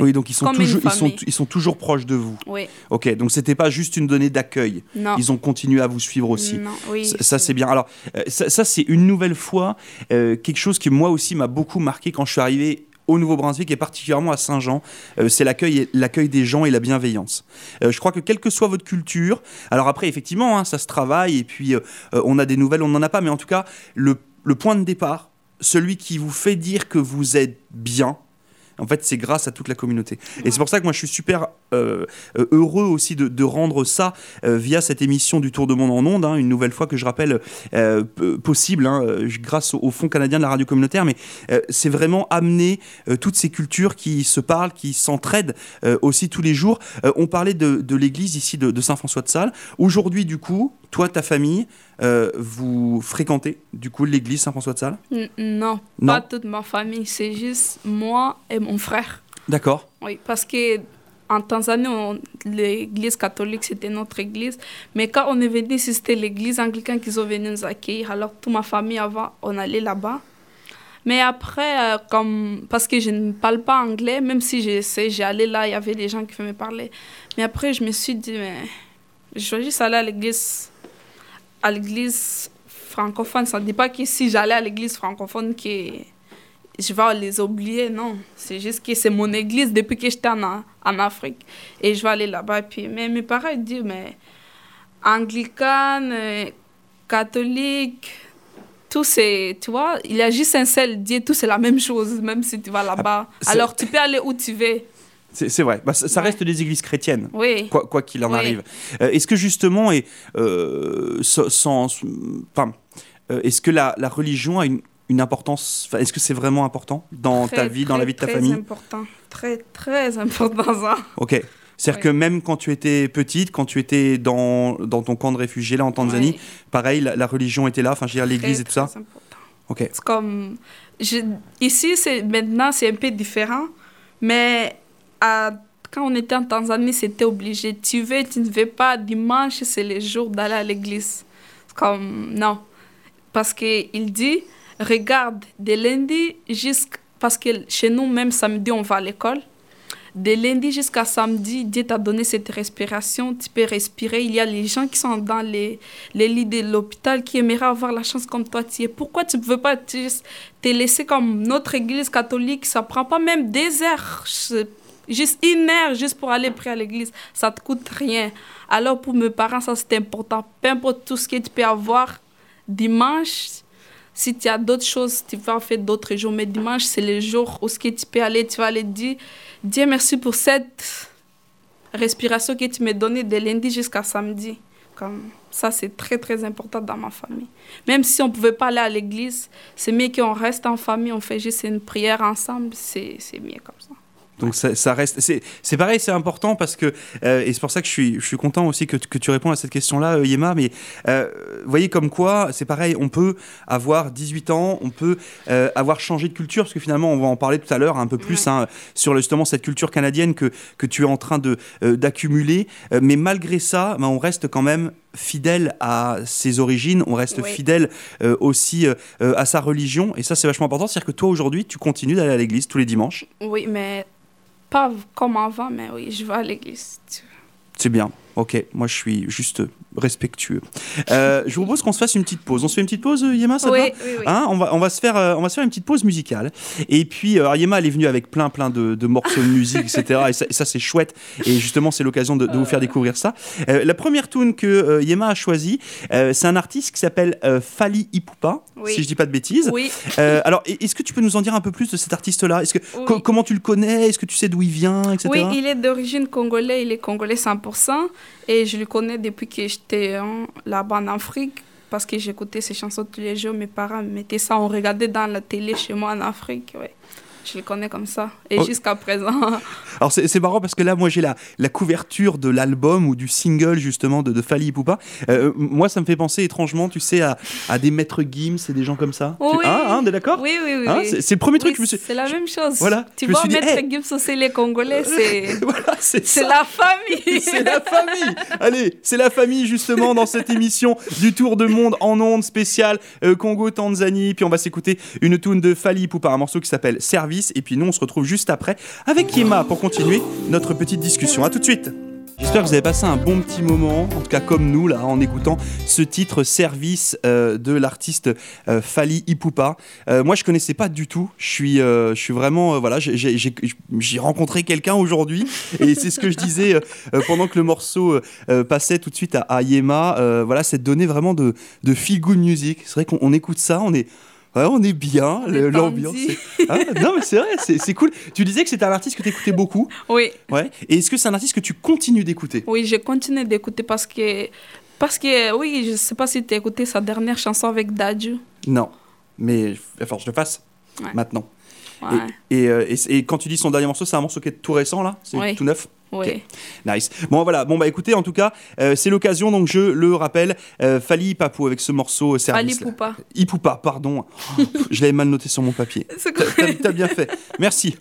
Oui, donc ils sont, toujours, ils, sont, ils sont toujours proches de vous.
Oui.
Ok, donc c'était pas juste une donnée d'accueil. Ils ont continué à vous suivre aussi.
Non, oui,
ça, c'est bien. Alors, euh, ça, c'est une nouvelle fois euh, quelque chose qui, moi aussi, m'a beaucoup marqué quand je suis arrivé au Nouveau-Brunswick et particulièrement à Saint-Jean, euh, c'est l'accueil, l'accueil des gens et la bienveillance. je crois que quelle que soit votre culture, alors après effectivement hein, ça se travaille et puis on a des nouvelles, on n'en a pas, mais en tout cas le, le point de départ, celui qui vous fait dire que vous êtes bien, en fait, c'est grâce à toute la communauté. Et c'est pour ça que moi, je suis super euh, euh, heureux aussi de, rendre ça euh, via cette émission du Tour de Monde en Ondes, hein, une nouvelle fois que je rappelle possible, hein, grâce au, Fonds canadien de la radio communautaire, mais c'est vraiment amener toutes ces cultures qui se parlent, qui s'entraident aussi tous les jours. on parlait de, l'église ici de, de Saint-François de Sales. Aujourd'hui, du coup, toi, ta famille, euh, vous fréquentez du coup l'église Saint-François de Sales?
Non, pas toute ma famille, c'est juste moi et mon frère.
D'accord.
Oui, parce que en Tanzanie, l'église catholique, c'était notre église. Mais quand on est venu, c'était l'église anglicane qui sont venus nous accueillir. Alors, toute ma famille avant, on allait là-bas. Mais après, euh, comme, parce que je ne parle pas anglais, même si je sais, j'allais là, il y avait des gens qui me parler. Mais après, je me suis dit, mais je vais juste aller à l'église à l'église francophones. Ça ne dit pas que si j'allais à l'église francophone, que je vais les oublier. Non, c'est juste que c'est mon église depuis que j'étais en, en Afrique. Et je vais aller là-bas. Puis, mais mes parents disent, mais anglicane, euh, catholique, tout c'est, tu vois, il y a juste un seul Dieu, tout c'est la même chose, même si tu vas là-bas.
Ah, c'est-
Alors tu peux aller où tu veux.
C'est vrai. Bah, ça, ça
Ouais.
reste des églises chrétiennes.
Oui.
Quoi quoi qu'il en
Oui.
arrive. Euh, est-ce que justement, et, euh, sans, sans- enfin, euh, est-ce que la, la religion a une, une importance Est-ce que c'est vraiment important dans ta
Très,
vie, dans la
très,
vie de ta
très
famille
important. Très, très important ça.
Ok. C'est-à-dire
Oui.
que même quand tu étais petite, quand tu étais dans, dans ton camp de réfugiés là en Tanzanie,
Oui.
pareil, la, la religion était là, enfin, je veux dire, l'église
Très,
et tout ça.
très important.
Ok.
C'est comme. je- ici, c'est, maintenant, c'est un peu différent. Mais à- quand on était en Tanzanie, c'était obligé. Tu veux, tu ne veux pas. Dimanche, c'est le jour d'aller à l'église. C'est comme. Non. Parce qu'il dit regarde, de lundi jusqu'à. Parce que chez nous, même samedi, on va à l'école. De lundi jusqu'à samedi, Dieu t'a donné cette respiration, tu peux respirer. Il y a les gens qui sont dans les, les lits de l'hôpital qui aimeraient avoir la chance comme toi tu es. Pourquoi tu ne veux pas te, te laisser comme notre église catholique? Ça prend pas même des heures, juste une heure juste pour aller prier à l'église. Ça te coûte rien. Alors pour mes parents, ça c'est important. Peu importe tout ce que tu peux avoir dimanche, si tu as d'autres choses, tu vas faire d'autres jours. Mais dimanche, c'est le jour où ce que tu peux aller, tu vas aller dire Dieu merci pour cette respiration que tu m'as donnée de lundi jusqu'à samedi. Comme ça, c'est très, très important dans ma famille. Même si on ne pouvait pas aller à l'église, c'est mieux qu'on reste en famille, on fait juste une prière ensemble, c'est mieux comme ça.
Donc ça, ça reste, c'est pareil, c'est important parce que euh, et c'est pour ça que je suis, je suis content aussi que, tu- que tu réponds à cette question-là, euh, Yema. Mais euh, voyez comme quoi, c'est pareil, on peut avoir 18 ans, on peut euh, avoir changé de culture parce que finalement, on va en parler tout à l'heure un peu plus
Ouais.
hein, sur justement cette culture canadienne que que tu es en train de d'accumuler. Mais malgré ça, ben, on reste quand même fidèle à ses origines, on reste
Oui.
fidèle euh, aussi euh, à sa religion et ça c'est vachement important. C'est-à-dire que toi aujourd'hui, tu continues d'aller à l'église tous les dimanches.
Oui, mais pas comme avant, mais oui, je vais à l'église.
C'est bien. Ok, moi je suis juste respectueux. Euh, je vous propose qu'on se fasse une petite pause. On se fait une petite pause, euh, Yema, ça
Oui,
va
oui, oui.
Hein, on, va, on, va se faire, euh, on va se faire une petite pause musicale. Et puis, Yema, elle est venue avec plein, plein de, de morceaux de musique, etc. Et ça, c'est chouette. Et justement, c'est l'occasion de, de vous faire découvrir ça. Euh, la première tune que Yema a choisie, c'est un artiste qui s'appelle Fali Ipupa, si je dis pas de bêtises.
Oui,
alors, est-ce que tu peux nous en dire un peu plus de cet artiste-là? Est-ce que co- comment tu le connais? Est-ce que tu sais d'où il vient, etc.
oui, il est d'origine congolais, il est congolais 100%. Et je le connais depuis que j'étais là-bas en Afrique. Parce que j'écoutais ses chansons tous les jours. Mes parents mettaient ça, on regardait dans la télé chez moi en Afrique. Je le connais comme ça. Et
Oh.
jusqu'à présent.
Alors c'est c'est marrant parce que là moi j'ai la, la couverture de l'album ou du single justement de, de Fali Ipupa. Euh, moi ça me fait penser étrangement tu sais à, à des maîtres Gims et des gens comme ça. Tu-
Oui.
Hein, hein, t'es d'accord
Oui, oui, oui.
Hein, c'est c'est le premier truc
Oui,
que je me suis...
C'est la même chose.
Voilà,
Tu vois, Maître
hey.
Gibbs aussi, les Congolais, c'est
voilà, c'est
c'est la famille.
C'est la famille Allez, c'est la famille justement dans cette émission du Tour de Monde en ondes spéciale euh, Congo-Tanzanie. Puis on va s'écouter une tune de Fali Ipupa, un morceau qui s'appelle Service. Et puis nous on se retrouve juste après avec Yema pour continuer notre petite discussion. À tout de suite J'espère que vous avez passé un bon petit moment, en tout cas comme nous là, en écoutant ce titre Service euh, de l'artiste euh, Fali Ipupa. Euh, moi, je connaissais pas du tout. Je suis, euh, je suis vraiment, voilà, j'ai- rencontré quelqu'un aujourd'hui, et c'est ce que je disais pendant que le morceau passait tout de suite à, Yema. Voilà, cette donnée vraiment de, de feel good music. C'est vrai qu'on on écoute ça, on est Ouais, on est bien, l'ambiance. Ah, non, mais c'est vrai, c'est cool. Tu disais que c'était un artiste que tu écoutais beaucoup.
Oui,
Ouais. Et est-ce que c'est un artiste que tu continues d'écouter?
Oui, je continue d'écouter parce que, parce que, oui, je sais pas si tu as écouté sa dernière chanson avec Dadju.
Non. Mais il falloir que je le fasse
Ouais.
maintenant.
Ouais,
Et, et, euh, et- et quand tu dis son dernier morceau, c'est un morceau qui est tout récent là? C'est
Oui.
tout neuf?
Oui.
Nice. Bon voilà, bon bah écoutez, en tout cas, euh, c'est l'occasion, donc je le rappelle, euh, Fali Papou avec ce morceau euh, service. là.
Poupa.
Ipupa, pardon. Oh, je l'avais mal noté sur mon papier.
C'est
T'as- T'as bien fait. Merci.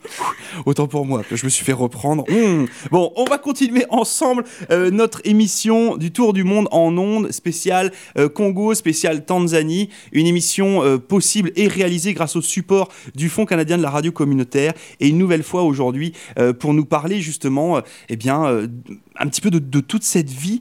Autant pour moi, je me suis fait reprendre. Hmm. Bon, on va continuer ensemble euh, notre émission du Tour du Monde en ondes, spéciale euh, Congo, spéciale Tanzanie. Une émission possible et réalisée grâce au support du Fonds canadien de la radio communautaire. Et une nouvelle fois aujourd'hui, pour nous parler justement eh bien, un petit peu de, toute cette vie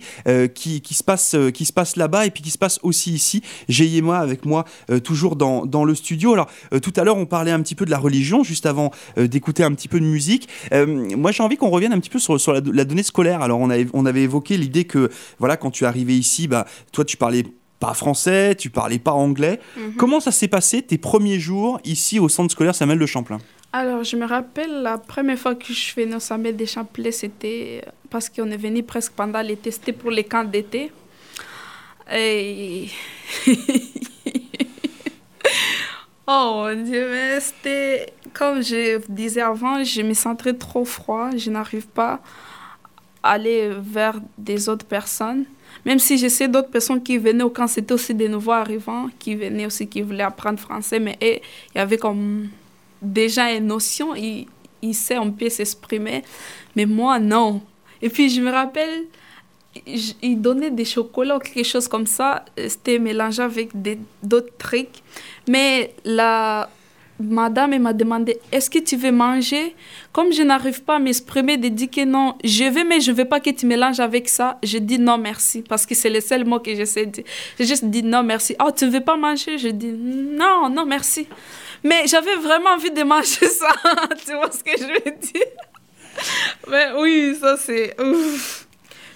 qui, qui, se passe, qui se passe là-bas et puis qui se passe aussi ici. J'ai Yéma avec moi toujours dans, dans, le studio. Alors, tout à l'heure, on parlait un petit peu de la religion, juste avant d'écouter un petit peu de musique. moi, j'ai envie qu'on revienne un petit peu sur, sur la, la, donnée scolaire. Alors, on, avait, on avait évoqué l'idée que, voilà, quand tu es arrivé ici, bah, toi, tu parlais pas français, tu parlais pas anglais. Mhm. Comment ça s'est passé tes premiers jours ici au centre scolaire Samuel de Champlain?
Alors, je me rappelle la première fois que je suis venue au Samuel de Champlain, c'était parce qu'on est venu presque pendant l'été, c'était pour les camps d'été. Et. oh mon Dieu, mais c'était. Comme je disais avant, je me sentais trop froid, je n'arrive pas à aller vers des autres personnes. Même si je sais d'autres personnes qui venaient au camp, c'était aussi des nouveaux arrivants qui venaient aussi, qui voulaient apprendre français, mais il y avait comme déjà une notion, ils, ils sait un peu s'exprimer, mais moi, non. Et puis, je me rappelle, ils donnaient des chocolats ou quelque chose comme ça, c'était mélangé avec d'autres trucs, mais la madame m'a demandé est-ce que tu veux manger? Comme je n'arrive pas à m'exprimer, de dire que non, je veux, mais je ne veux pas que tu mélanges avec ça. Je dis non, merci, parce que c'est le seul mot que j'essaie de dire. J'ai juste dit non, merci. Oh, tu ne veux pas manger? Je dis non, non, merci. Mais j'avais vraiment envie de manger ça. tu vois ce que je veux dire? Mais oui, ça c'est.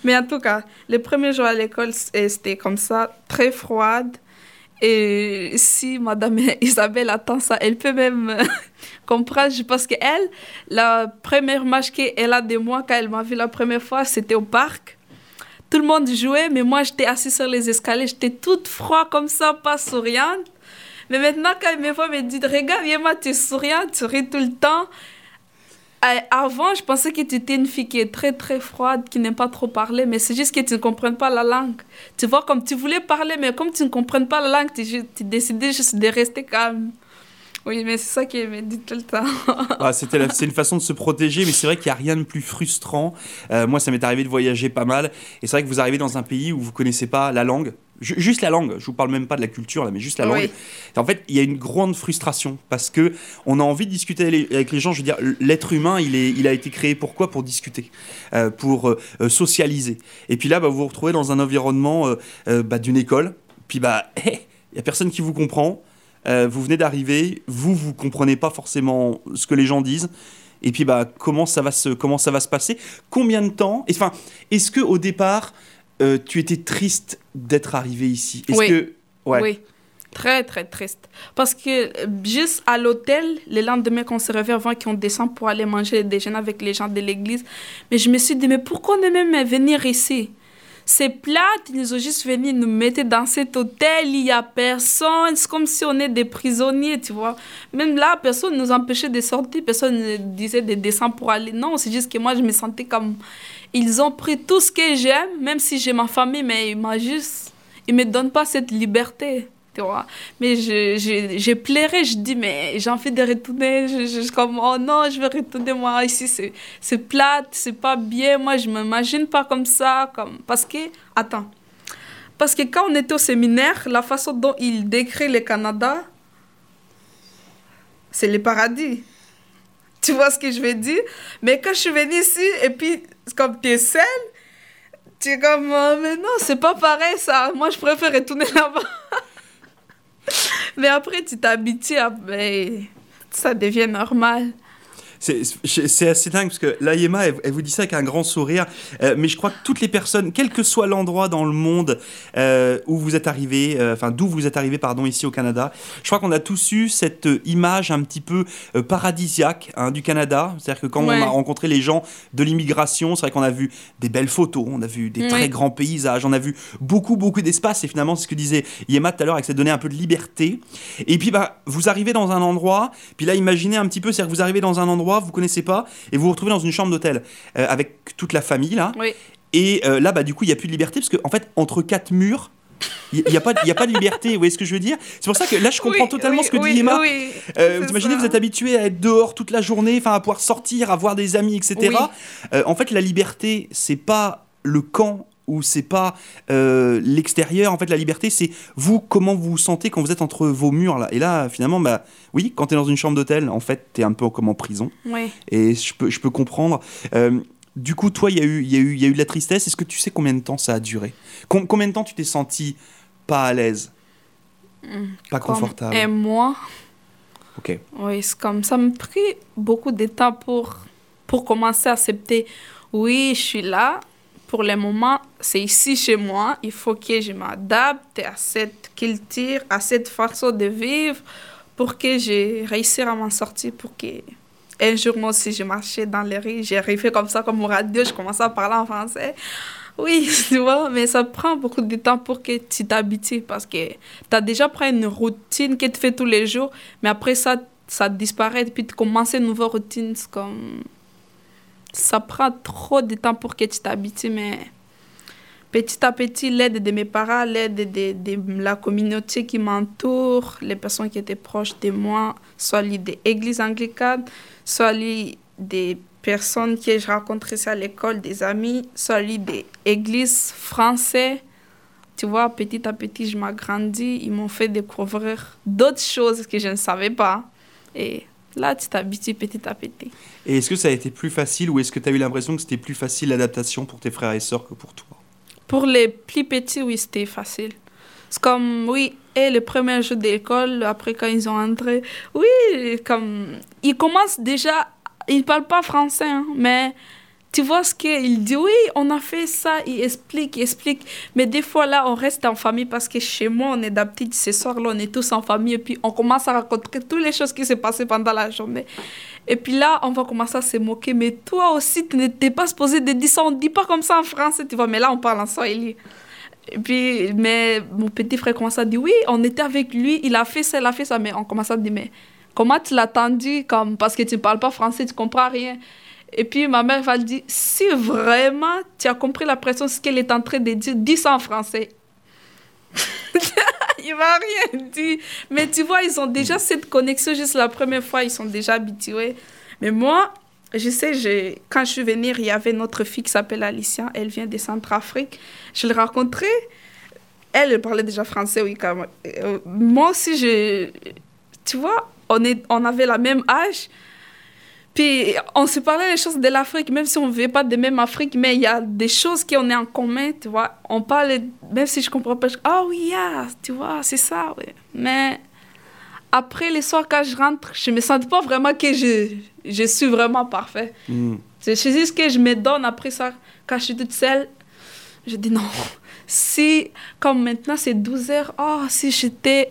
Mais en tout cas, les premiers jours à l'école, c'était comme ça, très froide. Et si Madame Isabelle attend ça, elle peut même comprendre. Je pense qu'elle, la première match qu'elle a de moi, quand elle m'a vu la première fois, c'était au parc. Tout le monde jouait, mais moi, j'étais assise sur les escaliers. J'étais toute froide comme ça, pas souriante. Mais maintenant, quand elle me voit, elle me dit Regarde, Yema, tu es souriante, tu ris tout le temps. Euh, avant, je pensais que tu étais une fille qui est très très froide, qui n'aime pas trop parler, mais c'est juste que tu ne comprends pas la langue. Tu vois, comme tu voulais parler, mais comme tu ne comprends pas la langue, tu, tu décidais juste de rester calme. Oui, mais c'est ça qui me dit tout le temps.
ah, c'est une façon de se protéger, mais c'est vrai qu'il n'y a rien de plus frustrant. Euh, moi, ça m'est arrivé de voyager pas mal, et c'est vrai que vous arrivez dans un pays où vous connaissez pas la langue, juste la langue, je vous parle même pas de la culture là, mais juste la langue. En fait, il y a une grande frustration parce que on a envie de discuter avec les gens. Je veux dire, l'être humain, il, est, il a été créé pourquoi Pour discuter, euh, pour euh, euh, socialiser. Et puis là, bah, vous vous retrouvez dans un environnement bah, d'une école. Puis bah, il y a personne qui vous comprend. vous venez d'arriver, vous vous comprenez pas forcément ce que les gens disent. Et puis bah comment ça va se comment ça va se passer? Combien de temps? Enfin, est-ce que au départ euh, tu étais triste d'être arrivé ici.
Est-ce oui. que oui. Très, très triste. Parce que euh, juste à l'hôtel, le lendemain, qu'on se réveille avant qu'on descend pour aller manger le déjeuner avec les gens de l'église, mais je me suis dit, mais pourquoi on est même venir ici? C'est plat, ils ont juste venu nous mettre dans cet hôtel, il n'y a personne, c'est comme si on est des prisonniers, tu vois. Même là, personne ne nous empêchait de sortir, personne ne disait de descendre pour aller. Non, c'est juste que moi, je me sentais comme ils ont pris tout ce que j'aime, même si j'ai ma famille, mais ils m'ont juste, ils me donnent pas cette liberté. Tu vois. Mais j'ai pleuré, je dis, mais j'ai envie de retourner. Je, je, comme, oh non, je vais retourner, moi, ici, c'est plate, c'est pas bien. Moi, je m'imagine pas comme ça. Comme... Parce que, attends, parce que quand on était au séminaire, la façon dont il décrit le Canada, c'est le paradis. Tu vois ce que je veux dire? Mais quand je suis venue ici, et puis comme tu es seule, tu es comme, oh, mais non, c'est pas pareil ça. Moi, je préfère retourner là-bas. mais après, tu t'habitues, ben, ça devient normal.
C'est assez dingue parce que là, Yema, elle, vous dit ça avec un grand sourire. Euh, mais je crois que toutes les personnes, quel que soit l'endroit dans le monde euh, où vous êtes arrivé, euh, enfin d'où vous êtes arrivé, pardon, ici au Canada, je crois qu'on a tous eu cette image un petit peu paradisiaque hein, du Canada. C'est-à-dire que quand on a rencontré les gens de l'immigration, c'est vrai qu'on a vu des belles photos, on a vu des très grands paysages, on a vu beaucoup, beaucoup d'espace. Et finalement, c'est ce que disait Yema tout à l'heure, avec cette donnée un peu de liberté. Et puis, bah, vous arrivez dans un endroit, puis là, imaginez un petit peu, c'est-à-dire que vous arrivez dans un endroit vous connaissez pas, et vous vous retrouvez dans une chambre d'hôtel euh, avec toute la famille là. Et euh, là, bah, du coup, il n'y a plus de liberté parce qu'en en fait, entre quatre murs, il n'y a, pas, a pas de liberté, vous voyez ce que je veux dire? C'est pour ça que là, je comprends totalement ce que dit Emma. Euh, vous imaginez, vous êtes habitué à être dehors toute la journée, enfin à pouvoir sortir, à voir des amis, etc. en fait, la liberté, c'est pas le camp où c'est pas euh, l'extérieur. En fait, la liberté, c'est vous, comment vous vous sentez quand vous êtes entre vos murs. Là. Et là, finalement, bah, oui, quand tu es dans une chambre d'hôtel, en fait, tu es un peu comme en prison. Et je peux, je peux comprendre. Euh, du coup, toi, il y, a eu, y, a eu, y a eu de la tristesse. Est-ce que tu sais combien de temps ça a duré? Combien de temps tu t'es senti pas à l'aise? Pas confortable
Un mois.
Ok.
Oui, c'est comme ça me pris beaucoup de temps pour, pour commencer à accepter. Oui, je suis là. Pour le moment, c'est ici chez moi. Il faut que je m'adapte à cette culture, à cette façon de vivre pour que je réussisse à m'en sortir, pour que un jour, moi aussi, je marchais dans les rues, arrivé comme ça, comme au radio, je commençais à parler en français. Oui, tu vois, mais ça prend beaucoup de temps pour que tu t'habitues parce que tu as déjà pris une routine que tu fais tous les jours, mais après ça, ça disparaît puis tu commences une nouvelle routine. comme. Ça prend trop de temps pour que tu t'habitues, mais petit à petit, l'aide de mes parents, l'aide de, de, la communauté qui m'entoure, les personnes qui étaient proches de moi, soit des églises anglicanes, soit des personnes que je rencontrais à l'école, des amis, soit des églises françaises. Tu vois, petit à petit, je m'agrandis. Ils m'ont fait découvrir d'autres choses que je ne savais pas. Et là, tu t'habitues petit à petit.
Et est-ce que ça a été plus facile ou est-ce que tu as eu l'impression que c'était plus facile l'adaptation pour tes frères et sœurs que pour toi?
Pour les plus petits, oui, c'était facile. C'est comme, oui, et le premier jour d'école, après quand ils ont entré, oui, comme, ils commencent déjà, ils ne parlent pas français, hein, mais tu vois ce qu'il dit, oui, on a fait ça, il explique, il explique. Mais des fois, là, on reste en famille parce que chez moi, on est d'habitude, ce soir-là, on est tous en famille et puis on commence à raconter toutes les choses qui s'est passées pendant la journée. Et puis là, on va commencer à se moquer. Mais toi aussi, tu n'étais pas supposé de dire ça. On ne dit pas comme ça en français, tu vois. Mais là, on parle en swahili. Et puis, mais mon petit frère commence à dire, oui, on était avec lui, il a fait ça, il a fait ça. Mais on commence à dire, mais comment tu l'as entendu comme, Parce que tu ne parles pas français, tu ne comprends rien. Et puis ma mère va dire, si vraiment tu as compris la pression, ce qu'elle est en train de dire, dis ça en français. il va rien dire. Mais tu vois, ils ont déjà cette connexion juste la première fois, ils sont déjà habitués. Mais moi, je sais, quand je suis venue, il y avait notre fille qui s'appelle Alicia, elle vient de Centrafrique. Je l'ai rencontrée, elle, elle parlait déjà français, oui, quand. Euh, moi aussi, je, tu vois, on, est, on avait la même âge. Puis on se parlait des choses de l'Afrique, même si on ne vit pas de même Afrique, mais il y a des choses qu'on est en commun, tu vois. On parle, même si je ne comprends pas, ah oui, tu vois, c'est ça, oui. Mais après les soirs, quand je rentre, je ne me sens pas vraiment que je, je suis vraiment parfait. Mm. C'est juste que je me donne après ça, quand je suis toute seule, je dis non. Si, comme maintenant c'est 12 heures, oh, si j'étais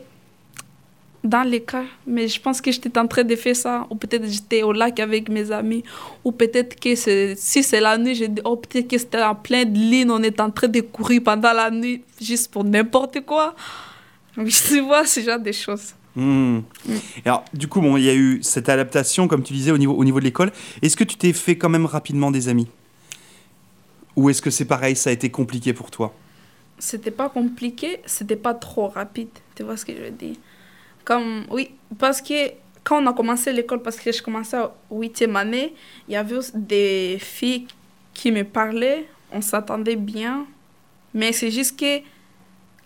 dans les cas, mais je pense que j'étais en train de faire ça, ou peut-être j'étais au lac avec mes amis, ou peut-être que si c'est la nuit, je dis, oh, peut-être que c'était en plein de ligne, on est en train de courir pendant la nuit, juste pour n'importe quoi. Tu vois, ce genre de choses.
Hmm. Alors, du coup, bon, il y a eu cette adaptation, comme tu disais, au niveau, au niveau de l'école. Est-ce que tu t'es fait quand même rapidement des amis? Ou est-ce que c'est pareil, ça a été compliqué pour toi?
C'était pas compliqué, c'était pas trop rapide. Tu vois ce que je veux dire comme, oui, parce que quand on a commencé l'école, parce que je commençais à huitième année, il y avait des filles qui me parlaient, on s'attendait bien, mais c'est juste que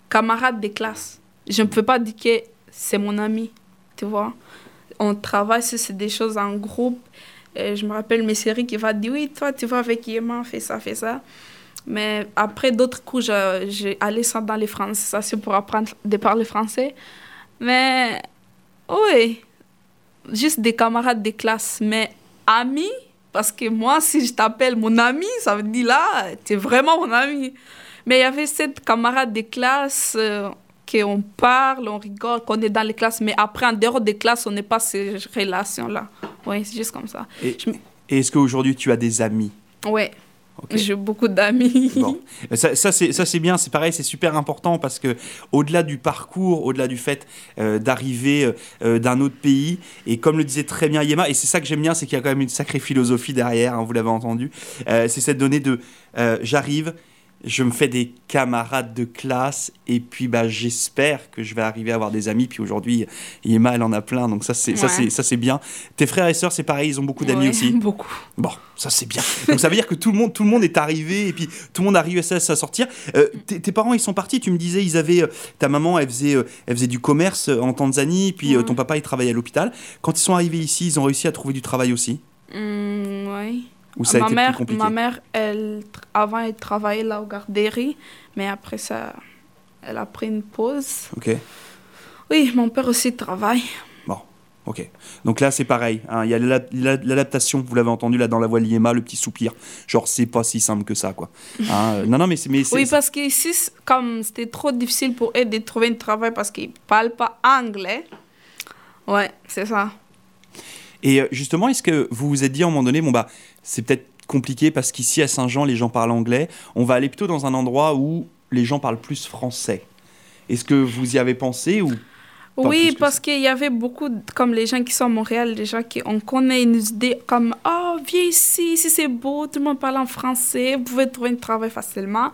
camarade de classe. Je ne peux pas dire que c'est mon ami, tu vois. On travaille sur des choses en groupe. Je me rappelle mes séries qui va dire oui, toi, tu vas avec Yéma, fais ça, fais ça. Mais après d'autres coups, j'ai allé dans les français pour apprendre de parler français. Mais oui, juste des camarades de classe, mais amis, parce que moi, si je t'appelle mon ami, ça veut dire là, tu es vraiment mon ami. Mais il y avait cette camarade de classe euh, qu'on parle, on rigole, qu'on est dans les classes, mais après, en dehors des classes, on n'est pas ces relations-là. Oui, c'est juste comme ça.
Et, et est-ce qu'aujourd'hui, tu as des amis?
Oui. J'ai beaucoup d'amis.
Bon. Ça, ça c'est bien, c'est pareil, c'est super important parce que au-delà du parcours, au-delà du fait euh, d'arriver euh, euh, d'un autre pays, et comme le disait très bien Yema, et c'est ça que j'aime bien, c'est qu'il y a quand même une sacrée philosophie derrière, hein, vous l'avez entendu, c'est cette donnée de j'arrive, je me fais des camarades de classe et puis bah, j'espère que je vais arriver à avoir des amis. Puis aujourd'hui, Yema, elle en a plein, donc ça c'est ça c'est bien. Tes frères et sœurs, c'est pareil, ils ont beaucoup d'amis aussi.
Beaucoup.
Bon, ça c'est bien. Donc ça veut dire que tout le monde tout le monde est arrivé et puis tout le monde arrive à, à sortir. Euh, tes parents, ils sont partis. Tu me disais, ils avaient euh, ta maman, elle faisait euh, elle faisait du commerce en Tanzanie, puis ton papa, il travaillait à l'hôpital. Quand ils sont arrivés ici, ils ont réussi à trouver du travail aussi?
Mmh, oui.
Ou ça a
ma
été
mère,
plus compliqué?
ma mère, elle, avant, elle travaillait là au garderie, mais après ça, elle a pris une pause.
Ok.
Oui, mon père aussi travaille.
Ok. Donc là, c'est pareil. hein, Il y a l'adaptation, vous l'avez entendu là dans la voix de Yema, le petit soupir. Genre, c'est pas si simple que ça, quoi. Hein, euh, non, non, mais c'est.
Oui, parce qu'ici, comme c'était trop difficile pour elle de trouver un travail parce qu'ils ne parlent pas anglais. Ouais, c'est ça.
Et euh, justement, est-ce que vous vous êtes dit à un moment donné, bon, bah, c'est peut-être compliqué parce qu'ici à Saint-Jean, les gens parlent anglais. On va aller plutôt dans un endroit où les gens parlent plus français. Est-ce que vous y avez pensé ou
Oui, parce qu'il y avait beaucoup, de- comme les gens qui sont à Montréal, les gens qui on connaît une idée comme Oh, viens ici, ici c'est beau, tout le monde parle en français, vous pouvez trouver un travail facilement.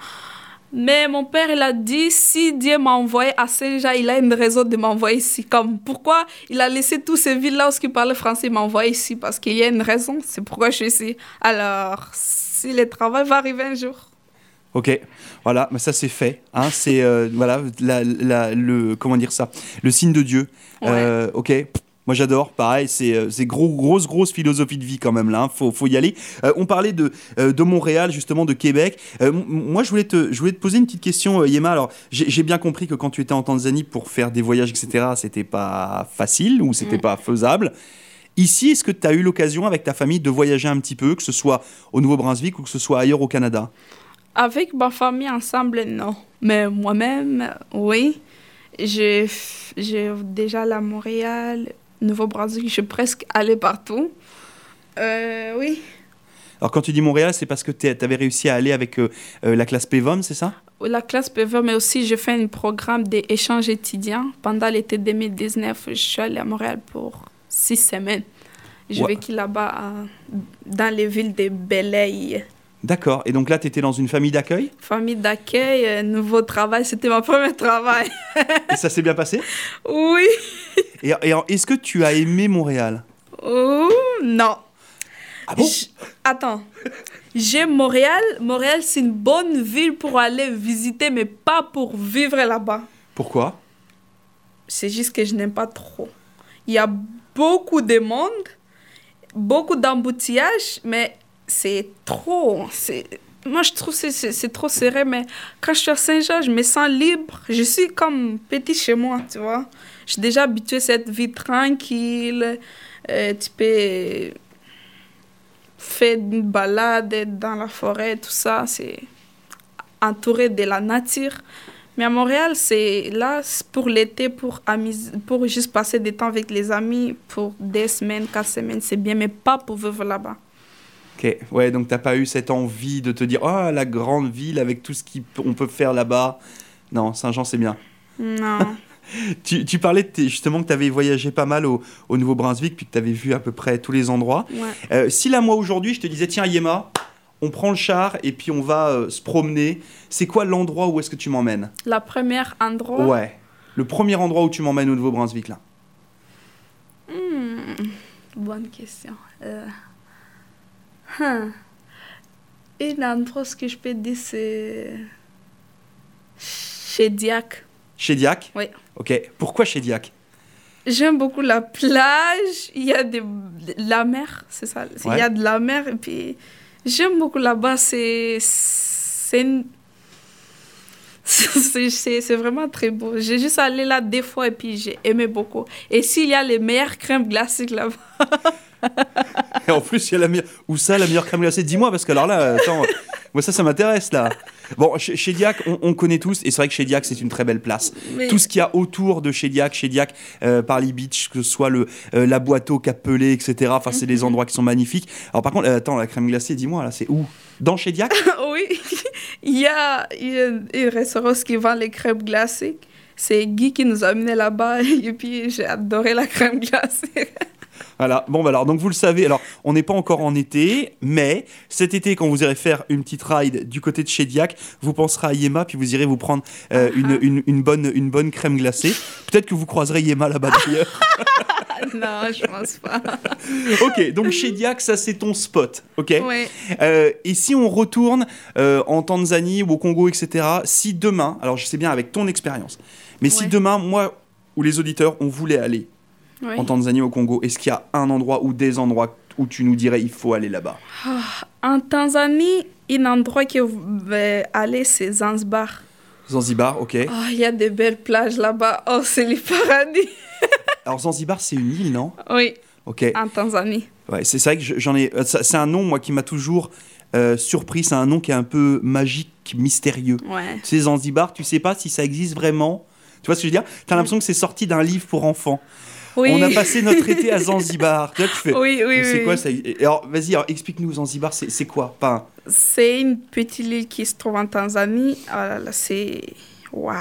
Mais mon père, il a dit si Dieu m'a envoyé à Saint-Jean, il a une raison de m'envoyer ici. Comme pourquoi il a laissé toutes ces villes-là où il parlait français, envoyé ici? Parce qu'il y a une raison, c'est pourquoi je suis ici. Alors, si le travail va arriver un jour.
Ok, voilà, mais ça c'est fait. Hein, c'est euh, voilà, la- la- le comment dire ça, le signe de Dieu.
Ouais.
Euh, ok, moi j'adore. Pareil, c'est euh, c'est gros, grosse, grosse philosophie de vie quand même là. hein, faut, faut y aller. Euh, on parlait de euh, de Montréal justement, de Québec. Euh, moi je voulais te je voulais te poser une petite question, Yema. Alors j'ai bien compris que quand tu étais en Tanzanie pour faire des voyages, etc., c'était pas facile ou c'était
Mm.
pas faisable. Ici, est-ce que tu as eu l'occasion avec ta famille de voyager un petit peu, que ce soit au Nouveau-Brunswick ou que ce soit ailleurs au Canada?
Avec ma famille ensemble, non. Mais moi-même, oui. J'ai déjà allé à Montréal, Nouveau-Brunswick, je suis presque allée partout. Euh, oui.
Alors quand tu dis Montréal, c'est parce que tu avais réussi à aller avec euh, euh, la classe PVOM, c'est ça?
La classe PV, mais aussi je fais un programme d'échange étudiant. Pendant l'été 2019, je suis allée à Montréal pour six semaines. J'ai
Ouais.
vécu là-bas dans les villes de Belleuil.
D'accord. Et donc là, tu étais dans une famille d'accueil?
Famille d'accueil, euh, nouveau travail, c'était mon premier travail.
et ça s'est bien passé?
Oui.
Et, est-ce que tu as aimé Montréal?
Oh, non.
Ah bon?
J- Attends. J'aime Montréal. Montréal, c'est une bonne ville pour aller visiter, mais pas pour vivre là-bas.
Pourquoi?
C'est juste que je n'aime pas trop. Il y a beaucoup de monde, beaucoup d'embouteillages, mais c'est trop. Moi, je trouve que c'est, trop serré, mais quand je suis à Saint-Jean, je me sens libre. Je suis comme petit chez moi, tu vois. Je suis déjà habituée à cette vie tranquille. Euh, tu peux faire une balade être dans la forêt, tout ça. C'est entouré de la nature. Mais à Montréal, c'est là pour l'été, pour, pour juste passer du temps avec les amis, pour des semaines, quatre semaines, c'est bien, mais pas pour vivre là-bas.
Ok. Ouais, donc t'as pas eu cette envie de te dire oh la grande ville avec tout ce qu'on peut faire là-bas. Non, Saint-Jean, c'est bien.
Non.
Tu, tu parlais justement que tu avais voyagé pas mal au, au Nouveau-Brunswick, puis que tu avais vu à peu près tous les endroits.
ouais.
Euh, si là, moi, aujourd'hui, je te disais, tiens, Yema, on prend le char et puis on va euh, se promener, c'est quoi l'endroit où est-ce que tu m'emmènes?
La première endroit?
Ouais. Le premier endroit où tu m'emmènes au Nouveau-Brunswick, là
Hmm, bonne question. Euh, hein. Un endroit, ce que je peux dire, c'est. Chez Diac.
Chez Diac
Oui.
Ok. Pourquoi chez Diac
J'aime beaucoup la plage. Il y a de, la mer, c'est ça? Il
Ouais.
y a de la mer et puis j'aime beaucoup là-bas. C'est c'est une- vraiment très beau. J'ai juste allé là deux fois et puis j'ai aimé beaucoup. Et s'il y a les meilleures crèmes glacées là-bas.
Et en plus, il y a la meilleure. Où ça, la meilleure crème glacée Dis-moi, parce que alors là, attends, moi ça, ça m'intéresse là. Bon, chez, chez Diac, on, on connaît tous, et c'est vrai que chez Diac, c'est une très belle place.
Mais-
Tout ce qu'il y a autour de chez Diac, chez Diac, euh, Parly Beach, que ce soit le, euh, la boîte au Cap Pelé, etc. Enfin, c'est des endroits qui sont magnifiques. Alors, par contre, euh, attends, la crème glacée, dis-moi, là, c'est où? Dans chez Diac?
Oui, il y a, il y a un restaurant qui vend les crèmes glacées. C'est Guy qui nous a amenés là-bas et puis j'ai adoré la crème glacée.
Voilà, bon, bah alors, donc vous le savez, alors, on n'est pas encore en été, mais cet été, quand vous irez faire une petite ride du côté de chez Diac, vous penserez à Yema, puis vous irez vous prendre euh, une, une, une bonne, une bonne crème glacée. Peut-être que vous croiserez Yema là-bas d'ailleurs.
non, je pense pas.
ok, donc chez Diac, ça c'est ton spot, ok?
Ouais.
Euh, et si on retourne euh, en Tanzanie ou au Congo, etc., si demain, alors je sais bien avec ton expérience, mais si demain, moi ou les auditeurs, on voulait aller en Tanzanie au Congo, est-ce qu'il y a un endroit ou des endroits où tu nous dirais il faut aller là-bas?
En Tanzanie, un endroit que vous devez aller, c'est Zanzibar.
Zanzibar, ok.
Oh, Il y a des belles plages là-bas. Oh, c'est le paradis.
Alors Zanzibar, c'est une île, non?
Oui,
Ok.
en Tanzanie.
Ouais, c'est vrai que je- j'en ai. euh, C'est un nom, moi, qui m'a toujours euh, surpris. C'est un nom qui est un peu magique, mystérieux.
Ouais.
Tu sais, Zanzibar, tu sais pas si ça existe vraiment. Tu vois ce que je veux dire? T'as l'impression que c'est sorti d'un livre pour enfants.
Oui.
On a passé notre été à Zanzibar. Tu vois, tu fais.
Oui, oui,
c'est
oui.
quoi ça Alors, vas-y, explique-nous Zanzibar, c'est quoi? Enfin,
C'est une petite île qui se trouve en Tanzanie. Ah là là, c'est. Waouh!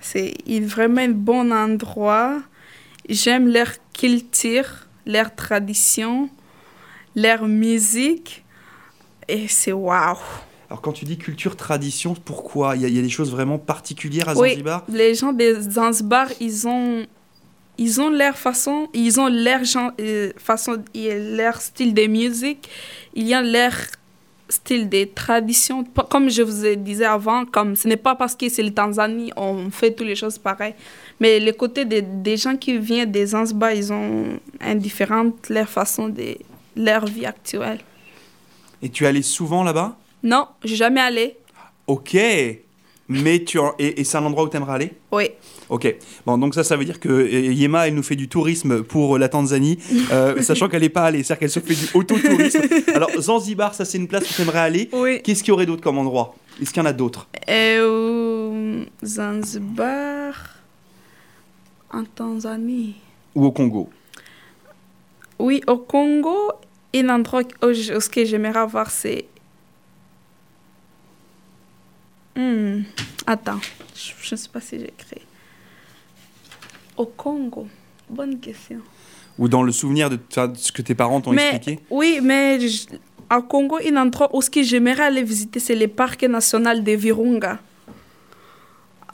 C'est vraiment un bon endroit. J'aime leur culture, leur tradition, leur musique. Et c'est waouh!
Alors, quand tu dis culture, tradition, pourquoi? Il y, a, il y a des choses vraiment particulières à
Oui,
Zanzibar?
les gens de Zanzibar, ils ont, ils ont leur façon, ils ont leur gen- euh, façon, leur style de musique, il y a leur style de tradition. Comme je vous ai disais avant, comme ce n'est pas parce que c'est le Tanzanie, on fait toutes les choses pareilles. Mais les côtés des, des gens qui viennent des Zanzibar, ils ont indifférente leur façon de leur vie actuelle.
Et tu es allé souvent là-bas?
Non, j'ai jamais allé.
Ok. Mais tu en- et, et c'est un endroit où tu aimerais aller?
Oui.
Ok. Bon, donc ça, ça veut dire que euh, Yema, elle nous fait du tourisme pour la Tanzanie, euh, sachant qu'elle n'est pas allée, c'est-à-dire qu'elle se fait du auto-tourisme. Alors, Zanzibar, ça, c'est une place où tu aimerais aller.
Oui.
Qu'est-ce qu'il y aurait d'autre comme endroit? Est-ce qu'il y en a d'autres?
Au Zanzibar, en Tanzanie.
Ou au Congo?
Oui, au Congo, un endroit où ce que j'aimerais voir, c'est. Hmm, Attends, je ne sais pas si j'ai écrit. Au Congo, bonne question.
Ou dans le souvenir de, ce que tes parents t'ont
Mais,
expliqué?
oui, mais je- au Congo, un endroit où ce que j'aimerais aller visiter, c'est le parc national de Virunga.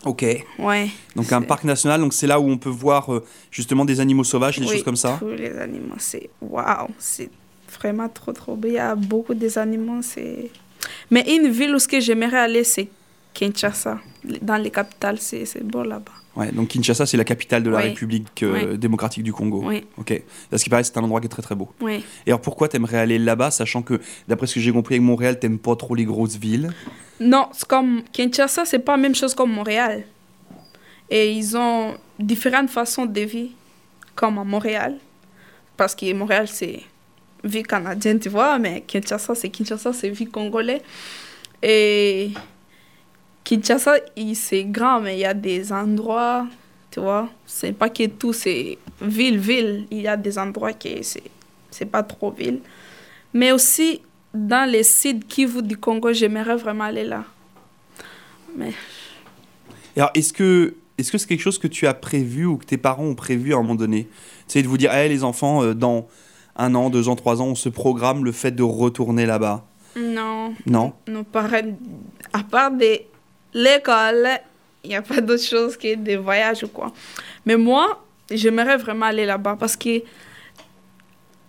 Ok.
Ouais.
Donc, un parc national, donc c'est là où on peut voir euh, justement des animaux sauvages, des
Oui,
choses comme ça?
Tous les animaux, c'est waouh, c'est vraiment trop trop beau. Il y a beaucoup des animaux, c'est. Mais une ville où ce que j'aimerais aller, c'est Kinshasa, dans les capitales, c'est c'est beau là-bas.
Ouais, donc Kinshasa, c'est la capitale de la
Oui.
République euh,
Oui.
démocratique du Congo.
Oui,
Ok. Parce qu'il paraît que c'est un endroit qui est très très beau.
oui.
Et alors pourquoi t'aimerais aller là-bas, sachant que d'après ce que j'ai compris avec Montréal, t'aimes pas trop les grosses villes?
Non, c'est comme Kinshasa, c'est pas la même chose comme Montréal. Et ils ont différentes façons de vie, comme à Montréal. Parce que Montréal, c'est vie canadienne, tu vois, mais Kinshasa, c'est Kinshasa, c'est vie congolais. Et Kinshasa, c'est grand, mais il y a des endroits, tu vois, c'est pas que tout, c'est ville, ville. Il y a des endroits qui c'est c'est pas trop ville. Mais aussi, dans les sites Kivu du Congo, j'aimerais vraiment aller là. Mais
alors est-ce que est-ce que c'est quelque chose que tu as prévu ou que tes parents ont prévu à un moment donné? C'est de vous dire, hey, les enfants, euh, dans un an, deux ans, trois ans, on se programme le fait de retourner là-bas.
non.
Non?
Nos parents, à part de l'école, il n'y a pas d'autre chose que des voyages ou quoi. Mais moi, j'aimerais vraiment aller là-bas parce que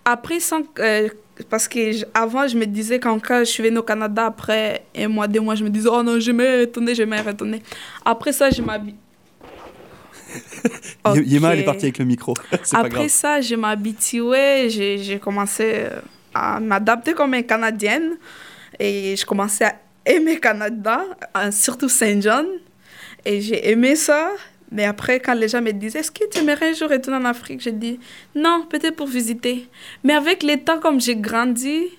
après, sans, euh, parce que avant, je me disais quand, je suis venue au Canada, après un mois, deux mois, je me disais, oh non, j'aimerais retourner, j'aimerais retourner. Après ça, je m'habille.
Yema, elle est partie avec le micro. pas
Après
grave.
ça, je m'habituais, j'ai commencé à m'adapter comme une Canadienne et je commençais à aimer Canada, euh, surtout Saint John. Et j'ai aimé ça. Mais après, quand les gens me disaient, est-ce que tu aimerais un jour retourner en Afrique? J'ai dit, non, peut-être pour visiter. Mais avec le temps, comme j'ai grandi,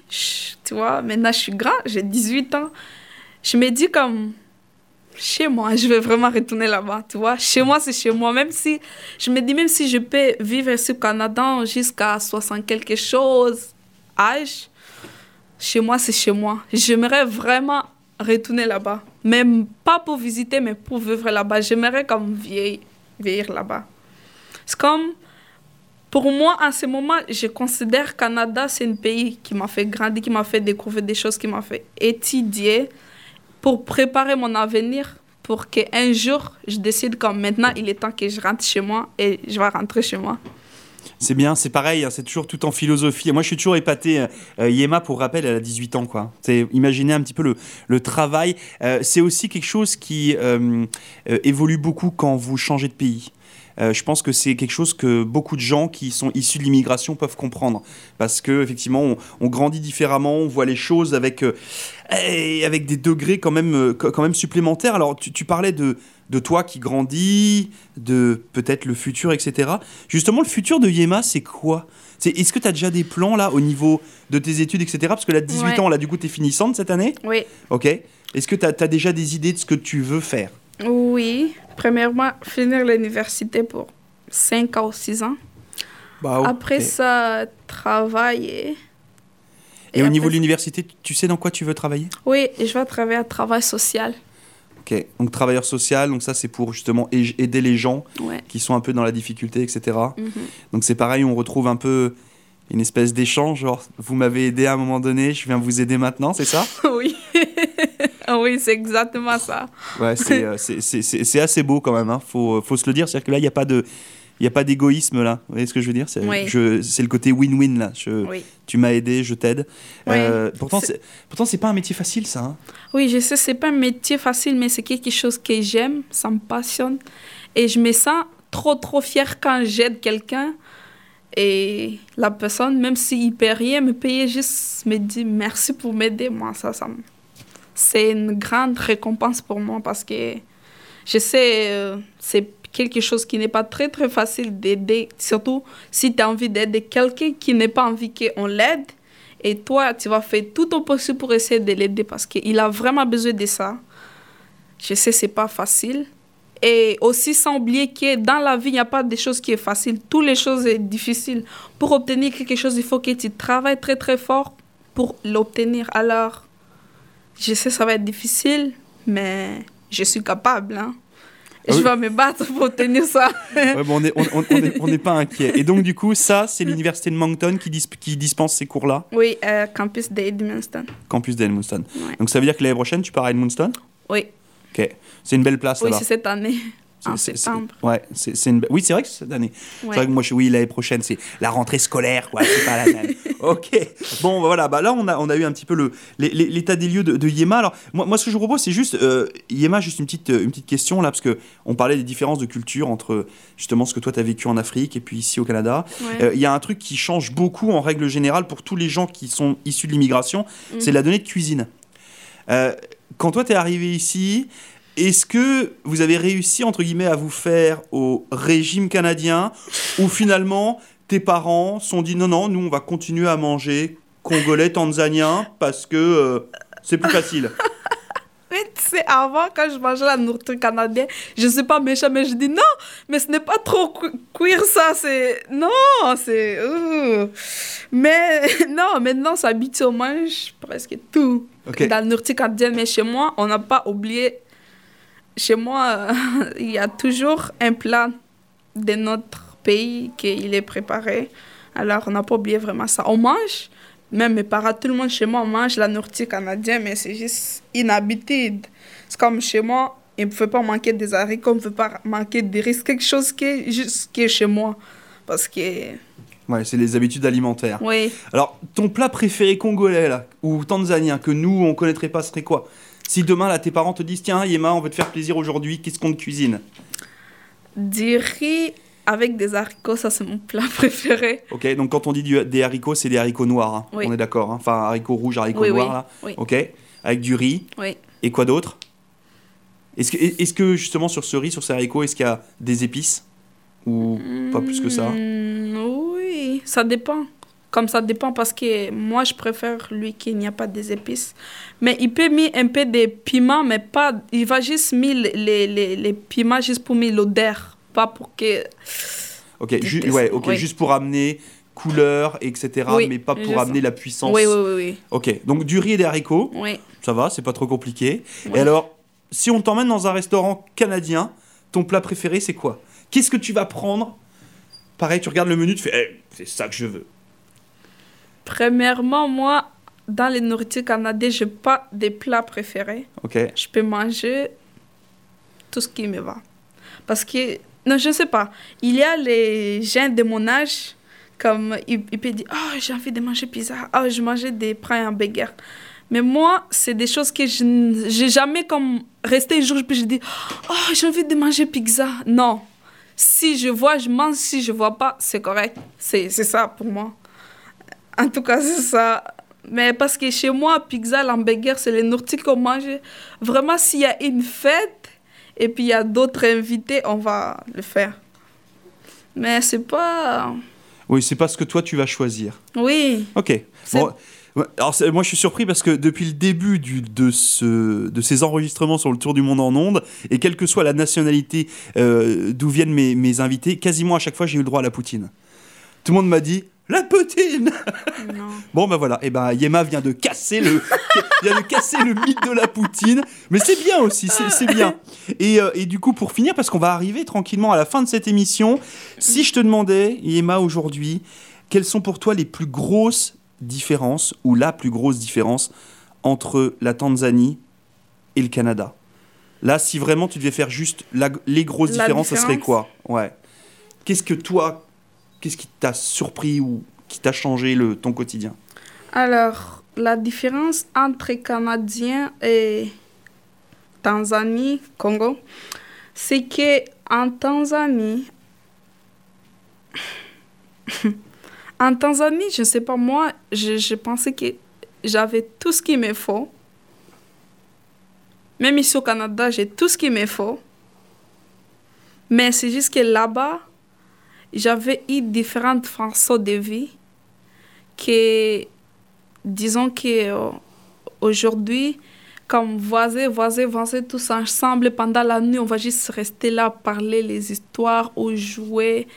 tu vois, maintenant je suis grand, j'ai 18 ans, je me dis comme, chez moi, je vais vraiment retourner là-bas, tu vois. Chez moi, c'est chez moi. Même si, je me dis, même si je peux vivre ici au Canada jusqu'à 60 quelque chose âge, chez moi, c'est chez moi. J'aimerais vraiment retourner là-bas. Même pas pour visiter, mais pour vivre là-bas. J'aimerais comme vieillir, vieillir là-bas. C'est comme, pour moi, en ce moment, je considère Canada, c'est un pays qui m'a fait grandir, qui m'a fait découvrir des choses, qui m'a fait étudier pour préparer mon avenir, pour qu'un jour, je décide comme maintenant, il est temps que je rentre chez moi et je vais rentrer chez moi.
C'est bien, c'est pareil, hein, c'est toujours tout en philosophie. Moi, je suis toujours épaté. euh, euh, Yema, pour rappel, elle a 18 ans, quoi. C'est imaginer un petit peu le, travail. Euh, c'est aussi quelque chose qui euh, évolue beaucoup quand vous changez de pays. Je pense que c'est quelque chose que beaucoup de gens qui sont issus de l'immigration peuvent comprendre. Parce que effectivement, on, grandit différemment, on voit les choses avec, eh, avec des degrés quand même, quand même supplémentaires. Alors, tu parlais de, de toi qui grandis, de peut-être le futur, etc. Justement, le futur de Yema, c'est quoi? C'est- Est-ce que tu as déjà des plans là au niveau de tes études, etc. Parce que là, 18
Ouais.
ans, là, du coup, tu es finissante cette année?
Oui.
Ok. Est-ce que tu as, déjà des idées de ce que tu veux faire?
Oui. Premièrement, finir l'université pour 5 ans ou 6 ans.
bah.
Après ça, travailler.
Et, au
après
niveau de l'université, tu- tu sais dans quoi tu veux travailler?
Oui, je vais travailler à travail social.
Ok. Donc, travailleur social, donc ça, c'est pour justement ai- aider les gens
Ouais.
qui sont un peu dans la difficulté, etc.
Mhm.
Donc, c'est pareil, on retrouve un peu une espèce d'échange, genre, vous m'avez aidé à un moment donné, je viens vous aider maintenant, c'est ça?
Oui. oui, c'est exactement ça.
Ouais, c'est euh, c'est assez beau quand même, hein. faut, faut se le dire, c'est-à-dire que là, il n'y a pas de... Il n'y a pas d'égoïsme là, vous voyez ce que je veux dire? C'est
Oui.
le côté win-win là. Je-
Oui.
Tu m'as aidé, je t'aide.
Oui.
Euh, pourtant,
C'est-
pourtant c'est pas un métier facile ça. hein.
Oui, je sais, c'est pas un métier facile, mais c'est quelque chose que j'aime, ça me passionne. Et je me sens trop, trop fière quand j'aide quelqu'un. Et la personne, même s'il ne paie rien, me paye juste, me dit merci pour m'aider. Moi, ça, ça me- C'est une grande récompense pour moi parce que je sais, euh, c'est quelque chose qui n'est pas très, très facile d'aider. Surtout si tu as envie d'aider quelqu'un qui n'a pas envie qu'on l'aide. Et toi, tu vas faire tout ton possible pour essayer de l'aider parce qu'il a vraiment besoin de ça. Je sais, c'est pas facile. Et aussi, sans oublier que dans la vie, il n'y a pas de choses qui est facile. Toutes les choses sont difficiles. Pour obtenir quelque chose, il faut que tu travailles très, très fort pour l'obtenir. Alors, je sais, ça va être difficile, mais je suis capable. Hein.
Ah
je
oui.
vais me battre pour obtenir ça.
Ouais, bon, on n'est on, on- on est- on n'est pas inquiet. Et donc, du coup, ça, c'est l'université de Moncton qui, dis- qui dispense ces cours-là,
oui, euh, campus d'Edmundston.
campus d'Edmundston.
Ouais.
Donc, ça veut dire que l'année prochaine, tu pars à Edmundston?
Oui,
Ok. C'est une belle place
oui
là-bas.
c'est cette année, en septembre.
Ouais, c'est une... Oui, c'est vrai que c'est cette année.
Ouais.
C'est vrai que moi, je... oui, l'année prochaine, c'est la rentrée scolaire, quoi. C'est pas la même. ok. Bon, bah, voilà. Bah, là, on a, on a eu un petit peu l'état des lieux de, de Yema. Alors, moi, moi, ce que je vous propose, c'est juste, euh, Yema, juste une petite, une petite question là, parce que on parlait des différences de culture entre justement ce que toi, tu as vécu en Afrique et puis ici au Canada.
Ouais.
Euh, Il y a un truc qui change beaucoup en règle générale pour tous les gens qui sont issus de l'immigration,
Mm.
c'est la donnée de cuisine. Euh, quand toi, tu es arrivé ici, est-ce que vous avez réussi, entre guillemets, à vous faire au régime canadien ou finalement tes parents sont dit non, non, nous, on va continuer à manger congolais, tanzanien parce que euh, c'est plus facile?
Oui, tu sais, avant, quand je mangeais la nourriture canadienne, je sais pas méchant, mais je dis non, mais ce n'est pas trop cuire ça, c'est. Non, c'est. Mais non, maintenant, on s'habitue, on mange presque tout. Dans la nourriture canadienne, mais chez moi, on n'a pas oublié. Chez moi, il y a toujours un plat de notre pays qui il est préparé. Alors, on n'a pas oublié vraiment ça. On mange, même mes parents, tout le monde chez moi, on mange la nourriture canadienne, mais c'est juste inhabitude. C'est comme chez moi, il ne peut pas manquer des haricots, il ne peut pas manquer des riz. C'est quelque chose qui est juste qui est chez moi. Parce que,
Ouais, c'est les habitudes alimentaires.
oui,
Alors, ton plat préféré congolais, là, ou tanzanien, que nous, on connaîtrait pas, serait quoi? Si demain, là, tes parents te disent, tiens, Yema, on veut te faire plaisir aujourd'hui, qu'est-ce qu'on te cuisine?
Du riz avec des haricots, ça c'est mon plat préféré.
Ok, donc quand on dit du- des haricots, c'est des haricots noirs, hein.
Oui.
on est d'accord hein Enfin, haricots rouges, haricots
Oui, oui,
là.
oui.
Ok, avec du riz,
Oui.
et quoi d'autre? Est-ce que, est que, justement, sur ce riz, sur ces haricots, est-ce qu'il y a des épices? Ou pas plus que ça?
Mm, oui, ça dépend. Comme ça dépend parce que moi je préfère lui qu'il n'y a pas des épices. Mais il peut mettre un peu de piment, mais pas. Il va juste mettre les, les, les, les piments juste pour mettre l'odeur, pas pour que.
Ok, ju- ouais, ok,
Oui.
juste pour amener couleur, etc.,
Oui,
mais pas pour amener la puissance.
Oui, oui, oui,
Ok, donc du riz et des haricots,
oui.
Ça va, c'est pas trop compliqué. Et alors, si on t'emmène dans un restaurant canadien, ton plat préféré, c'est quoi? Qu'est-ce que tu vas prendre? Pareil, tu regardes le menu, tu fais, Eh, c'est ça que je veux.
Premièrement, moi, dans les nourritures canadiennes, je n'ai pas de plats préférés.
Ok,
je peux manger tout ce qui me va. Parce que, non, je ne sais pas, il y a les gens de mon âge, comme ils, ils peuvent dire, oh, j'ai envie de manger pizza, oh, je mangeais des pains en burger. Mais moi, c'est des choses que je n'ai jamais comme resté un jour, puis je dis, oh, j'ai envie de manger pizza. Non. si je vois, je mange. Si je vois pas, c'est correct. C'est ça pour moi. En tout cas, c'est ça. Mais parce que chez moi, pizza, l'hamburger, c'est les nourritures qu'on mange. Vraiment, s'il y a une fête et puis il y a d'autres invités, on va le faire. Mais c'est pas.
Oui, c'est pas ce que toi tu vas choisir.
Oui.
Ok. Bon, alors moi je suis surpris parce que depuis le début du, de, ce, de ces enregistrements sur le tour du monde en ondes, et quelle que soit la nationalité euh, d'où viennent mes, mes invités, quasiment à chaque fois j'ai eu le droit à la poutine. Tout le monde m'a dit la poutine Bon ben voilà, et ben Yema vient de casser le vient de casser le mythe de la poutine, mais c'est bien aussi, c'est bien. Et, euh, et, du coup pour finir parce qu'on va arriver tranquillement à la fin de cette émission, si je te demandais Yema aujourd'hui, quelles sont pour toi les plus grosses différence, ou la plus grosse différence, entre la Tanzanie et le Canada? Là, si vraiment tu devais faire juste les grosses différences, ça serait quoi? Ouais. Qu'est-ce que toi, qu'est-ce qui t'a surpris ou qui t'a changé le, ton quotidien?
Alors, la différence entre Canadien et Tanzanie, Congo, c'est que en Tanzanie, En Tanzanie, je ne sais pas, moi, je, je pensais que j'avais tout ce qu'il me faut. Même ici au Canada, j'ai tout ce qu'il me faut. Mais c'est juste que là-bas, j'avais eu différentes façons de vie que, disons que euh, aujourd'hui, comme voisins, voisins, voisins, tous ensemble, pendant la nuit, on va juste rester là, parler les histoires ou jouer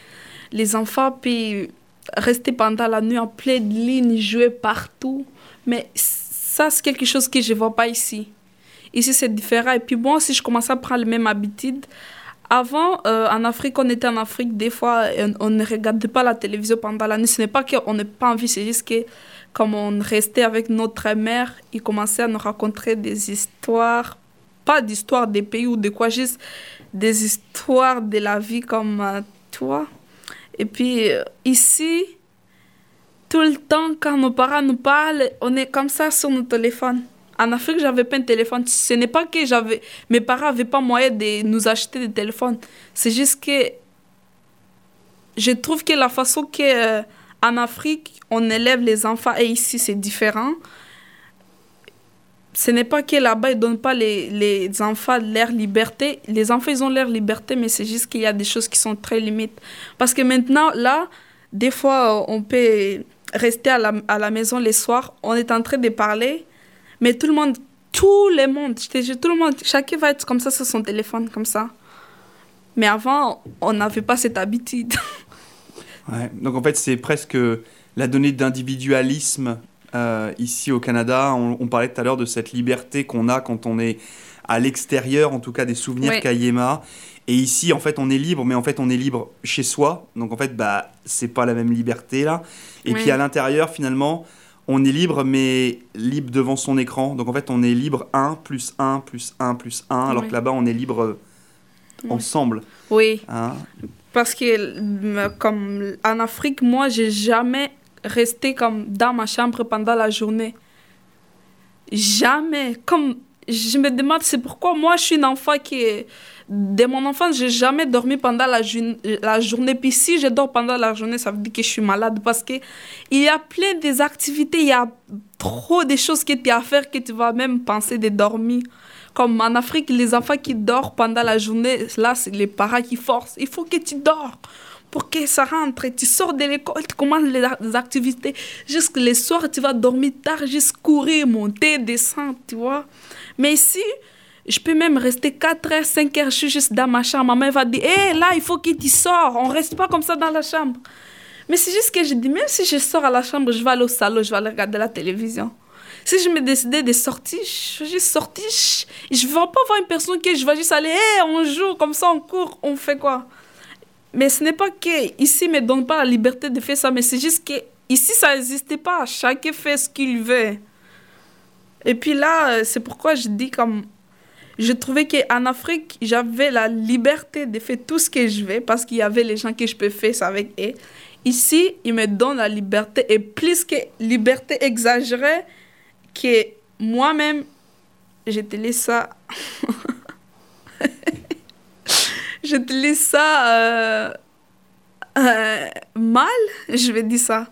les enfants, puis rester pendant la nuit en pleine ligne, jouer partout. Mais ça, c'est quelque chose que je ne vois pas ici. Ici, c'est différent. Et puis moi, si je commence à prendre les mêmes habitudes, avant, euh, en Afrique, on était en Afrique, des fois, on, ne regardait pas la télévision pendant la nuit. Ce n'est pas qu'on n'ait pas envie, c'est juste que comme on restait avec notre mère, il commençait à nous raconter des histoires, pas d'histoires des pays ou de quoi, juste des histoires de la vie comme euh, toi. Et puis euh, ici, tout le temps, quand nos parents nous parlent, on est comme ça sur nos téléphones. En Afrique, j'avais pas un téléphone. Ce n'est pas que j'avais, mes parents n'avaient pas moyen de nous acheter des téléphones. C'est juste que je trouve que la façon que euh, en Afrique on élève les enfants et ici c'est différent ce n'est pas que là-bas, ils ne donnent pas les, les enfants leur liberté. Les enfants, ils ont leur liberté, mais c'est juste qu'il y a des choses qui sont très limites. Parce que maintenant, là, des fois, on peut rester à la, à la maison les soirs, on est en train de parler, mais tout le monde, tout le monde, je te jure, tout le monde, chacun va être comme ça sur son téléphone, comme ça. Mais avant, on n'avait pas cette habitude.
ouais, donc en fait, c'est presque la donnée d'individualisme euh, ici au Canada. On, parlait tout à l'heure de cette liberté qu'on a quand on est à l'extérieur, en tout cas des souvenirs ouais. Et ici, en fait, on est libre, mais en fait, on est libre chez soi. Donc, en fait, bah, c'est pas la même liberté là. Et puis à l'intérieur, finalement, on est libre, mais libre devant son écran. Donc, en fait, on est libre 1 plus 1 plus 1 plus 1, alors que là-bas, on est libre ensemble.
Oui. Hein? Parce que, comme en Afrique, moi, j'ai jamais rester comme dans ma chambre pendant la journée. Jamais. Comme je me demande, c'est pourquoi moi je suis une enfant qui est... De mon enfance, j'ai jamais dormi pendant la, la journée. Puis si je dors pendant la journée, ça veut dire que je suis malade parce que il y a plein des activités, il y a trop de choses que tu as à faire que tu vas même penser de dormir. Comme en Afrique, les enfants qui dorment pendant la journée, là, c'est les parents qui forcent. Il faut que tu dors pour que ça rentre. Tu sors de l'école, tu commences les activités. Jusqu'à les soirs, tu vas dormir tard, juste courir, monter, descendre, tu vois. Mais ici, je peux même rester 4 heures, 5 heures, je suis juste dans ma chambre. Ma mère va dire, hé, là, il faut que tu sors. On reste pas comme ça dans la chambre. Mais c'est juste que je dis, même si je sors à la chambre, je vais aller au salon, je vais aller regarder la télévision. Si je me décidais de sortir, je vais juste sortir. Je ne vais pas voir une personne qui je vais juste aller, hé, on joue, comme ça, on court, on fait quoi? Mais ce n'est pas que ici me donne pas la liberté de faire ça, mais c'est juste que ici ça n'existait pas. Chacun fait ce qu'il veut. Et puis là, euh, c'est pourquoi je dis comme je trouvais qu'en Afrique, j'avais la liberté de faire tout ce que je veux parce qu'il y avait les gens que je peux faire ça avec eux. Ici, ils me donnent la liberté et plus que liberté exagérée que moi-même, je te laisse ça. j'utilise ça euh, euh, mal, je vais dire ça.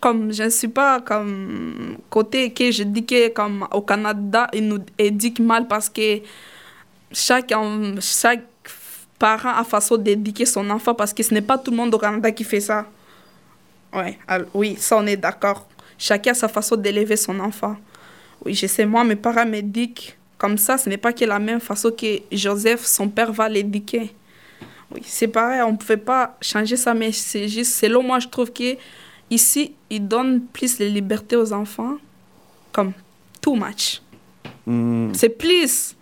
Comme je ne suis pas comme côté que je dis que comme au Canada, ils nous éduquent mal parce que chaque, chaque parent a façon d'éduquer son enfant parce que ce n'est pas tout le monde au Canada qui fait ça. Ouais, alors, oui, ça on est d'accord. Chacun a sa façon d'élever son enfant. Oui, je sais, moi, mes parents m'éduquent comme ça. Ce n'est pas que la même façon que Joseph, son père, va l'éduquer. Oui, c'est pareil, on ne pouvait pas changer ça, mais c'est juste, selon moi, je trouve que ici, ils donnent plus de liberté aux enfants, comme too much.
Hmm.
C'est plus.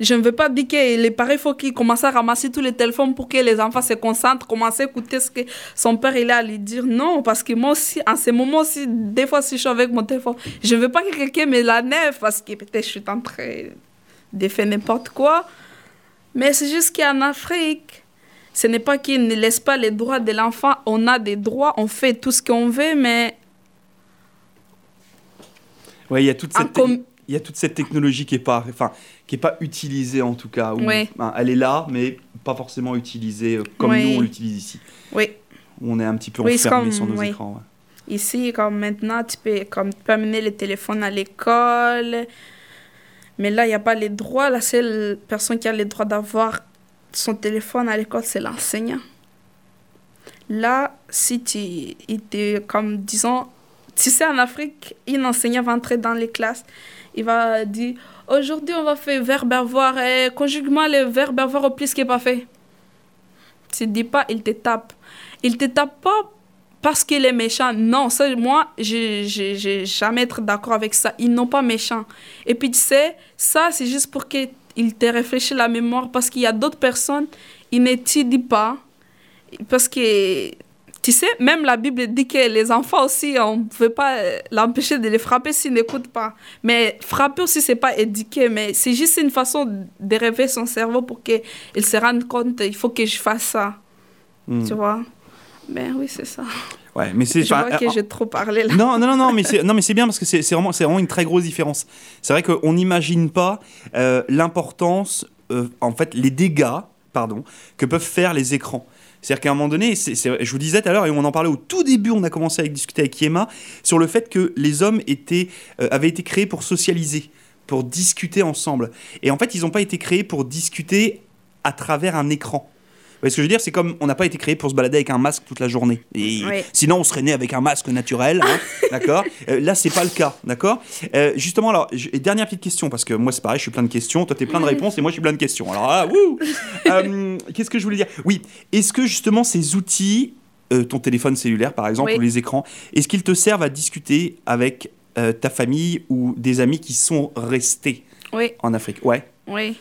Je ne veux pas dire que les parents, il faut qu'ils commencent à ramasser tous les téléphones pour que les enfants se concentrent, commencer à écouter ce que son père il a à lui dire. Non, parce que moi aussi, en ce moment aussi, des fois, si je suis avec mon téléphone, je ne veux pas que quelqu'un me la nef parce que peut-être je suis en train de faire n'importe quoi. Mais c'est juste qu'en Afrique, ce n'est pas qu'ils ne laissent pas les droits de l'enfant. On a des droits, on fait tout ce qu'on veut, mais
Ouais, il y a toute cette,
com-
il y a toute cette technologie qui est pas, enfin, qui est pas utilisée en tout cas. ou-
Ouais.
enfin, elle est là, mais pas forcément utilisée euh, comme nous on l'utilise ici.
oui.
On est un petit peu
Oui,
enfermé
comme-
sur nos
oui.
écrans. ouais.
Ici, comme maintenant, tu peux, comme, tu peux amener le téléphone à l'école. Mais là, il n'y a pas les droits. La seule personne qui a le droit d'avoir son téléphone à l'école, c'est l'enseignant. Là, si tu te, comme disons, tu sais, en Afrique, un enseignant va entrer dans les classes, il va dire Aujourd'hui, on va faire verbe avoir, et conjuguement le verbe avoir au plus qui n'est pas fait. Tu ne dis pas, il te tape. Il te tape pas parce qu'il est méchant. Non, ça, moi, je n'ai jamais être d'accord avec ça. Ils n'ont pas méchant. Et puis, tu sais, ça, c'est juste pour qu'il te réfléchisse la mémoire parce qu'il y a d'autres personnes, ils n'étudient pas. Parce que, tu sais, même la Bible dit que les enfants aussi, on ne peut pas euh, l'empêcher de les frapper s'ils n'écoutent pas. Mais frapper aussi, c'est pas éduquer, mais c'est juste une façon de réveiller son cerveau pour qu'il se rende compte, il faut que je fasse ça.
Hmm.
Tu vois? Ben oui, c'est ça.
Ouais, mais c'est
Je vois que
euh,
j'ai trop parlé là.
Non, non, non, non, mais c'est non, mais c'est bien parce que c'est c'est vraiment, c'est vraiment une très grosse différence. C'est vrai qu'on n'imagine pas euh, l'importance, euh, en fait, les dégâts, pardon, que peuvent faire les écrans. C'est-à-dire qu'à un moment donné, je vous disais tout à l'heure, et on en parlait au tout début, on a commencé à discuter avec Yema, sur le fait que les hommes étaient, euh, avaient été créés pour socialiser, pour discuter ensemble. Et en fait, ils n'ont pas été créés pour discuter à travers un écran. Voyez ce que je veux dire? C'est comme on n'a pas été créé pour se balader avec un masque toute la journée. Et
Oui.
Sinon, on serait né avec un masque naturel, hein, d'accord? Euh, Là, c'est pas le cas, d'accord? Euh, Justement, alors, dernière petite question, parce que moi, c'est pareil, je suis plein de questions, toi, t'es plein de réponses, et moi, je suis plein de questions. Alors wouh Euh, Qu'est-ce que je voulais dire? Oui, est-ce que justement ces outils, euh, ton téléphone cellulaire, par exemple,
Oui.
ou les écrans, est-ce qu'ils te servent à discuter avec ta famille ou des amis qui sont restés
Oui,
en Afrique? Ouais.
oui.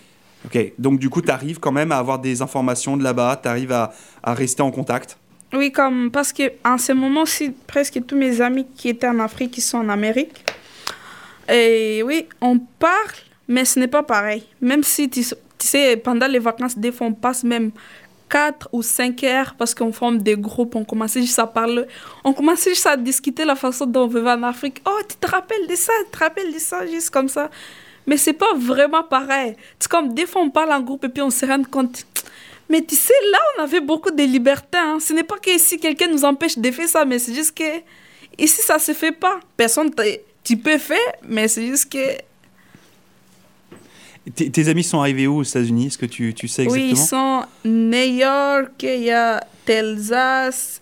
Ok, donc du coup, tu arrives quand même à avoir des informations de là-bas, tu arrives à, rester en contact?
Oui, comme parce que en ce moment, si presque tous mes amis qui étaient en Afrique, ils sont en Amérique. Et oui, on parle, mais ce n'est pas pareil. Même si, tu, tu sais, pendant les vacances, des fois, on passe même 4 ou 5 heures parce qu'on forme des groupes, on commence juste à parler, on commence juste à discuter la façon dont on vivait en Afrique. Oh, tu te rappelles de ça, tu te rappelles de ça, juste comme ça. Mais c'est pas vraiment pareil. C'est comme des fois, on parle en groupe et puis on se rend compte. Mais tu sais, là, on avait beaucoup de liberté. hein. Ce n'est pas que si quelqu'un nous empêche de faire ça, mais c'est juste que ici, ça se fait pas. Personne, tu peux faire, mais c'est juste que.
Tes, tes amis sont arrivés où aux États-Unis? Est-ce que tu, tu sais exactement
Oui, ils sont New York, il y a Texas,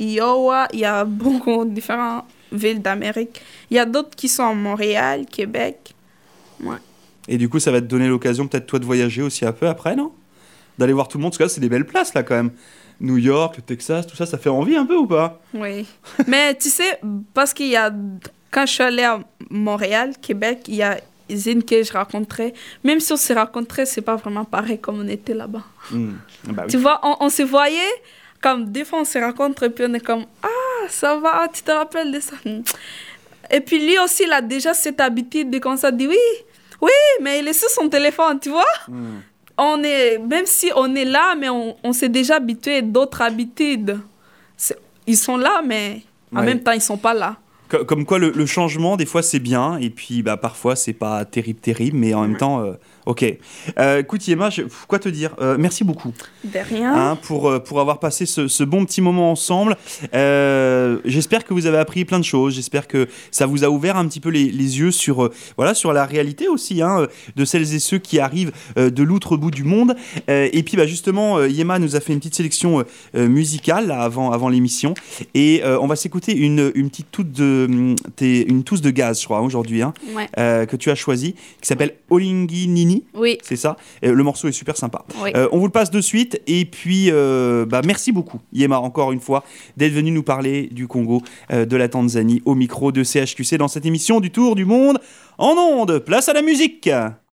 Iowa, il y a beaucoup de différentes villes d'Amérique. Il y a d'autres qui sont à Montréal, Québec. Ouais.
Et du coup, ça va te donner l'occasion peut-être toi de voyager aussi un peu après, non? D'aller voir tout le monde, parce que là, c'est des belles places là quand même. New York, le Texas, tout ça, ça fait envie un peu ou pas?
Oui. Mais tu sais, parce qu'il y a. Quand je suis allée à Montréal, Québec, il y a une que je rencontrais. Même si on s'est rencontrés, c'est pas vraiment pareil comme on était là-bas.
Hmm. Bah oui.
Tu vois, on, on se voyait, comme des fois on se rencontre et puis on est comme Ah, ça va, tu te rappelles de ça Et puis lui aussi, il a déjà cette habitude de comme ça, dire Oui, oui, mais il est sur son téléphone, tu vois
Hmm.
on est, même si on est là, mais on, on s'est déjà habitué à d'autres habitudes. Ils sont là, mais en
Ouais.
même temps, ils sont pas là.
Co- Comme quoi le, le changement, des fois c'est bien, et puis bah, parfois c'est pas terrible, terrible, mais en même temps, euh, ok. Euh, écoute Yema, je- quoi te dire? Euh, Merci beaucoup
De rien.
hein, pour, euh, pour avoir passé ce, ce bon petit moment ensemble. Euh, j'espère que vous avez appris plein de choses, j'espère que ça vous a ouvert un petit peu les, les yeux sur, voilà, sur la réalité aussi hein, de celles et ceux qui arrivent de l'autre bout du monde. Et puis bah, justement, Yema nous a fait une petite sélection musicale là, avant, avant l'émission. Et on va s'écouter une, une petite touche de, hum, une touche de gaz, je crois, aujourd'hui, hein,
Ouais.
que tu as choisi, qui s'appelle Olingi Nini.
Oui,
C'est ça. Le morceau est super sympa.
oui.
Euh, on vous le passe de suite. Et puis, euh, bah, merci beaucoup, Yema, encore une fois, d'être venu nous parler du Congo, euh, de la Tanzanie, au micro de CHQC dans cette émission du Tour du Monde en ondes. Place à la musique